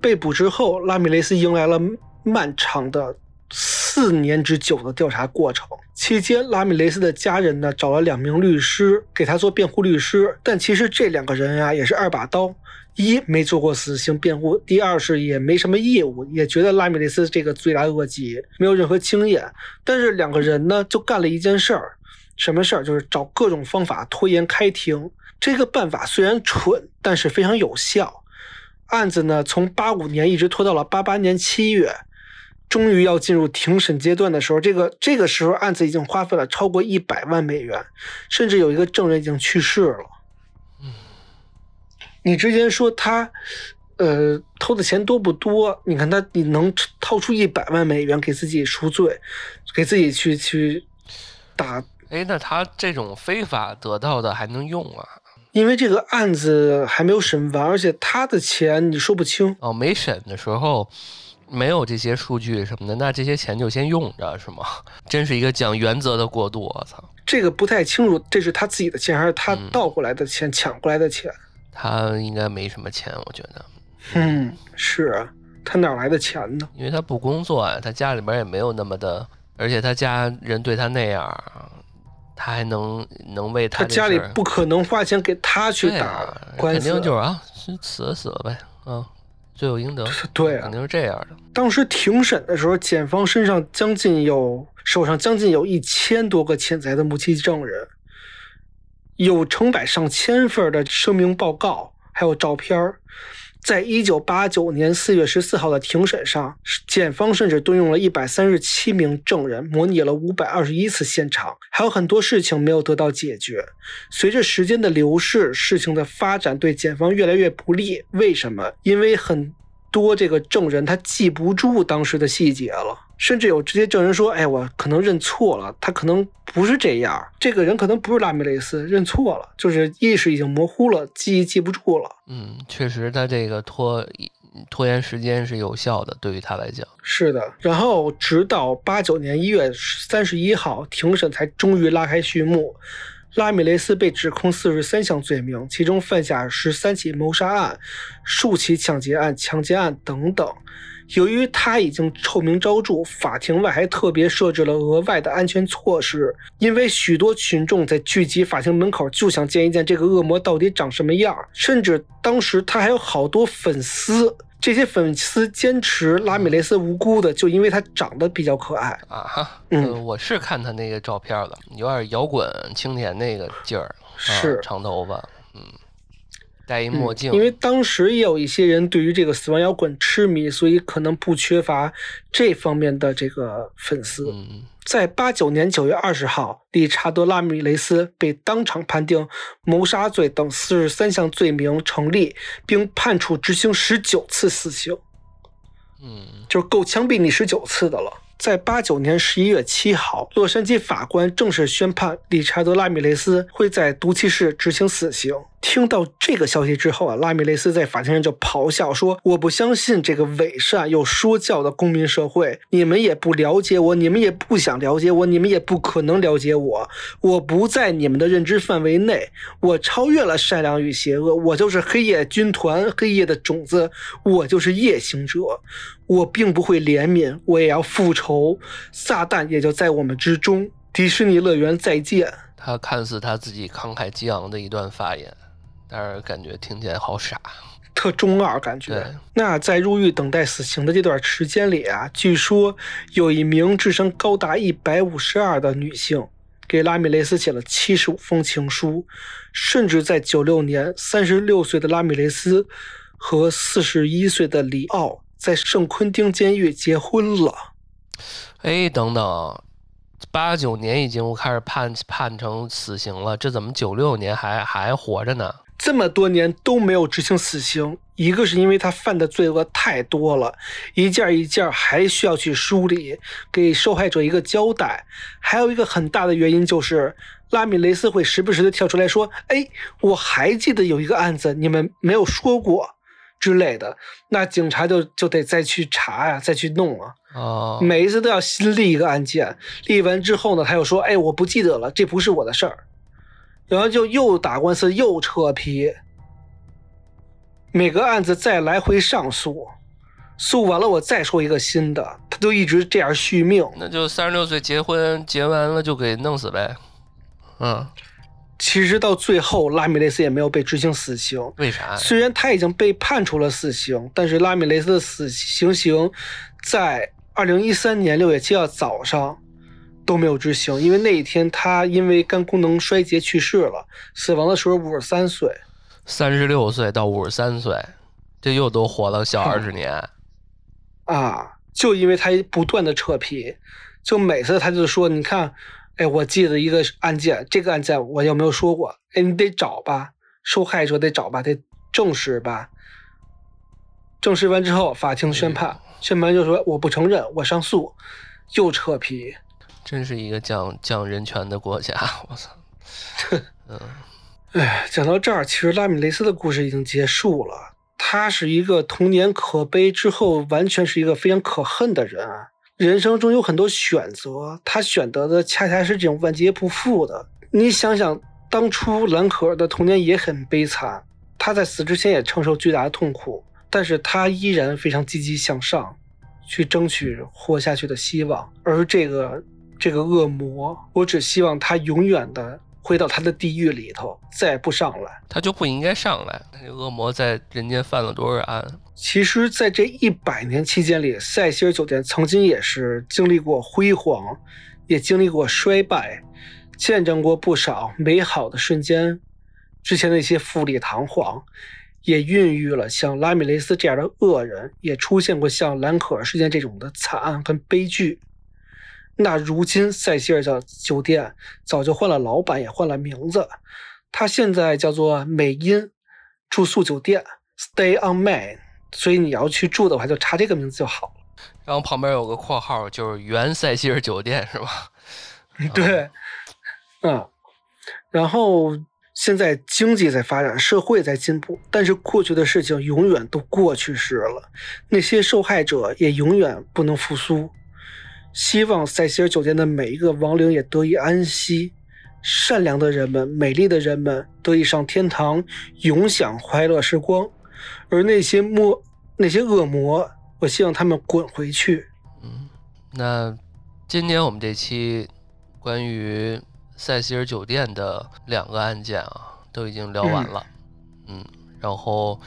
被捕之后，拉米雷斯迎来了漫长的四年之久的调查过程。期间，拉米雷斯的家人呢找了两名律师给他做辩护律师，但其实这两个人啊也是二把刀：一没做过死刑辩护，第二是也没什么业务，也觉得拉米雷斯这个罪大恶极，没有任何经验。但是两个人呢就干了一件事儿，什么事儿？就是找各种方法拖延开庭。这个办法虽然蠢，但是非常有效。案子呢，从八五年一直拖到了八八年七月，终于要进入庭审阶段的时候，这个这个时候案子已经花费了超过一百万美元，甚至有一个证人已经去世了。嗯，你之前说他，呃，偷的钱多不多？你看他，你能掏出一百万美元给自己赎罪，给自己去去打？哎，那他这种非法得到的还能用啊？因为这个案子还没有审完，而且他的钱你说不清哦。没审的时候没有这些数据什么的，那这些钱就先用着是吗？(laughs) 真是一个讲原则的过度，我操！这个不太清楚，这是他自己的钱还是他盗过来的钱、抢过来的钱？他应该没什么钱，我觉得。嗯，是他哪来的钱呢？因为他不工作呀，他家里边也没有那么的，而且他家人对他那样。他还能能为他家里不可能花钱给他去打官司，肯定就是啊，死了死了呗，嗯，罪有应得。对啊肯，定是这样的。当时庭审的时候，检方身上将近有手上将近有一千多个潜在的目击证人，有成百上千份的声明报告，还有照片儿。在一九八九年四月十四号的庭审上，检方甚至动用了一百三十七名证人，模拟了五百二十一次现场，还有很多事情没有得到解决。随着时间的流逝，事情的发展对检方越来越不利。为什么？因为很多这个证人他记不住当时的细节了，甚至有直接证人说：“哎，我可能认错了，他可能不是这样，这个人可能不是拉米雷斯，认错了，就是意识已经模糊了，记忆记不住了。嗯，确实，他这个拖拖延时间是有效的，对于他来讲。”是的，然后直到八九年一月三十一号，庭审才终于拉开序幕。拉米雷斯被指控四十三项罪名，其中犯下十三起谋杀案、数起抢劫案、强奸案等等。由于他已经臭名昭著，法庭外还特别设置了额外的安全措施，因为许多群众在聚集法庭门口就想见一见这个恶魔到底长什么样，甚至当时他还有好多粉丝。这些粉丝坚持拉米雷斯无辜的，就因为他长得比较可爱。啊哈，嗯。呃我是看他那个照片了，有点摇滚青年那个劲儿，啊是。长头发，嗯，戴一墨镜，因为当时也有一些人对于这个死亡摇滚痴迷，所以可能不缺乏这方面的这个粉丝。嗯在八九年九月二十号，理查德·拉米雷斯被当场判定谋杀罪等四十三项罪名成立，并判处执行十九次死刑，嗯就是够枪毙你十九次的了。在八九年十一月七号，洛杉矶法官正式宣判理查德·拉米雷斯会在毒气室执行死刑。听到这个消息之后啊，拉米雷斯在法庭上就咆哮说：“我不相信这个伪善又说教的公民社会，你们也不了解我，你们也不想了解我，你们也不可能了解我。我不在你们的认知范围内，我超越了善良与邪恶，我就是黑夜军团，黑夜的种子，我就是夜行者。我并不会怜悯，我也要复仇。撒旦也就在我们之中。迪士尼乐园再见。他看似他自己慷慨激昂的一段发言，但是感觉听起来好傻。特中二感对觉。那在入狱等待死刑的这段时间里啊，据说有一名智商高达一百五十二的女性给拉米雷斯写了七十五封情书，甚至在九六年，三十六岁的拉米雷斯和四十一岁的里奥在圣昆丁监狱结婚了。哎，等等，八九年已经开始判判成死刑了，这怎么九六年还还活着呢？这么多年都没有执行死刑，一个是因为他犯的罪恶太多了，一件一件还需要去梳理，给受害者一个交代。还有一个很大的原因就是，拉米雷斯会时不时的跳出来说：“哎，我还记得有一个案子你们没有说过之类的。”那警察就就得再去查呀、再去弄啊。哦，每一次都要新立一个案件，立完之后呢，他又说：“哎，我不记得了，这不是我的事儿。”然后就又打官司，又扯皮，每个案子再来回上诉，诉完了我再说一个新的，他就一直这样续命。那就三十六岁结婚，结完了就给弄死呗。嗯，其实到最后，拉米雷斯也没有被执行死刑。为啥？虽然他已经被判处了死刑，但是拉米雷斯的死刑刑在二零一三年六月七号早上都没有执行，因为那一天他因为肝功能衰竭去世了，死亡的时候五十三岁。三十六岁到五十三岁，这又都活了小二十年。啊，就因为他不断的扯皮，就每次他就说：“你看，哎，我记得一个案件，这个案件我有没有说过？哎，你得找吧，受害者得找吧，得证实吧。证实完之后，法庭宣判，宣判就说我不承认，我上诉，又扯皮。真是一个讲讲人权的国家，我操！(laughs) 嗯，哎，讲到这儿，其实拉米雷斯的故事已经结束了。他是一个童年可悲之后，完全是一个非常可恨的人啊。人生中有很多选择，他选择的恰恰是这种万劫不复的。你想想，当初兰可儿的童年也很悲惨，他在死之前也承受巨大的痛苦，但是他依然非常积极向上，去争取活下去的希望。而这个这个恶魔，我只希望他永远的回到他的地狱里头，再也不上来。他就不应该上来。那个恶魔在人间犯了多少案？其实，在这一百年期间里，塞西尔酒店曾经也是经历过辉煌，也经历过衰败，见证过不少美好的瞬间。之前那些富丽堂皇，也孕育了像拉米雷斯这样的恶人，也出现过像兰可儿事件这种的惨案跟悲剧。那如今，塞西尔的酒店早就换了老板，也换了名字，它现在叫做美音住宿酒店 （Stay on Main）。所以你要去住的话，就查这个名字就好了。然后旁边有个括号，就是原塞西尔酒店，是吧？对，嗯。然后现在经济在发展，社会在进步，但是过去的事情永远都过去式了，那些受害者也永远不能复苏。希望塞西尔酒店的每一个亡灵也得以安息，善良的人们、美丽的人们得以上天堂，永享快乐时光。而那些魔、那些恶魔，我希望他们滚回去。嗯，那今天我们这期关于塞西尔酒店的两个案件啊，都已经聊完了。嗯，然后，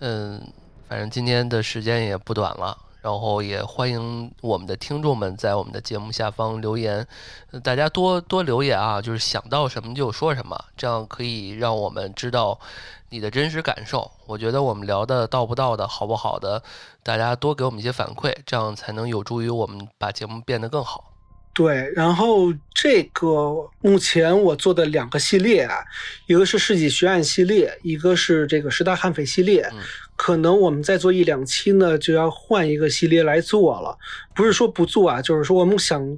嗯，反正今天的时间也不短了。然后也欢迎我们的听众们在我们的节目下方留言，大家多多留言啊，就是想到什么就说什么，这样可以让我们知道你的真实感受。我觉得我们聊的到不到的好不好的，大家多给我们一些反馈，这样才能有助于我们把节目变得更好。对，然后这个目前我做的两个系列啊，一个是世纪学案系列，一个是这个十大悍匪系列。可能我们再做一两期呢，就要换一个系列来做了。不是说不做啊，就是说我们想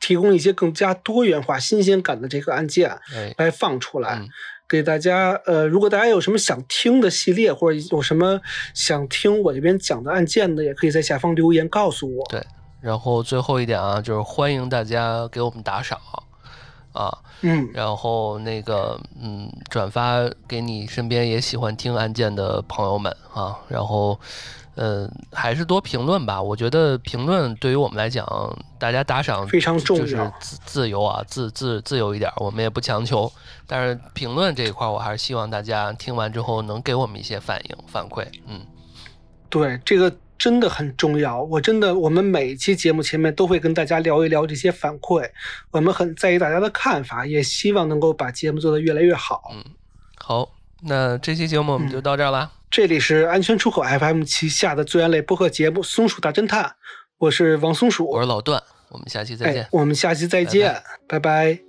提供一些更加多元化、新鲜感的这个案件来放出来，给大家。呃，如果大家有什么想听的系列，或者有什么想听我这边讲的案件的，也可以在下方留言告诉我。对。然后最后一点啊，就是欢迎大家给我们打赏，啊，嗯，然后那个，嗯，转发给你身边也喜欢听案件的朋友们啊，然后，嗯，还是多评论吧。我觉得评论对于我们来讲，大家打赏非常重要，就是自自由啊，自自自由一点，我们也不强求。但是评论这一块，我还是希望大家听完之后能给我们一些反应反馈。嗯，对这个。真的很重要，我真的，我们每一期节目前面都会跟大家聊一聊这些反馈，我们很在意大家的看法，也希望能够把节目做得越来越好。嗯，好，那这期节目我们就到这儿了。这里是安全出口 FM 旗下的罪案类播客节目《松鼠大侦探》，我是王松鼠，我是老段，我们下期再见。我们下期再见，拜拜。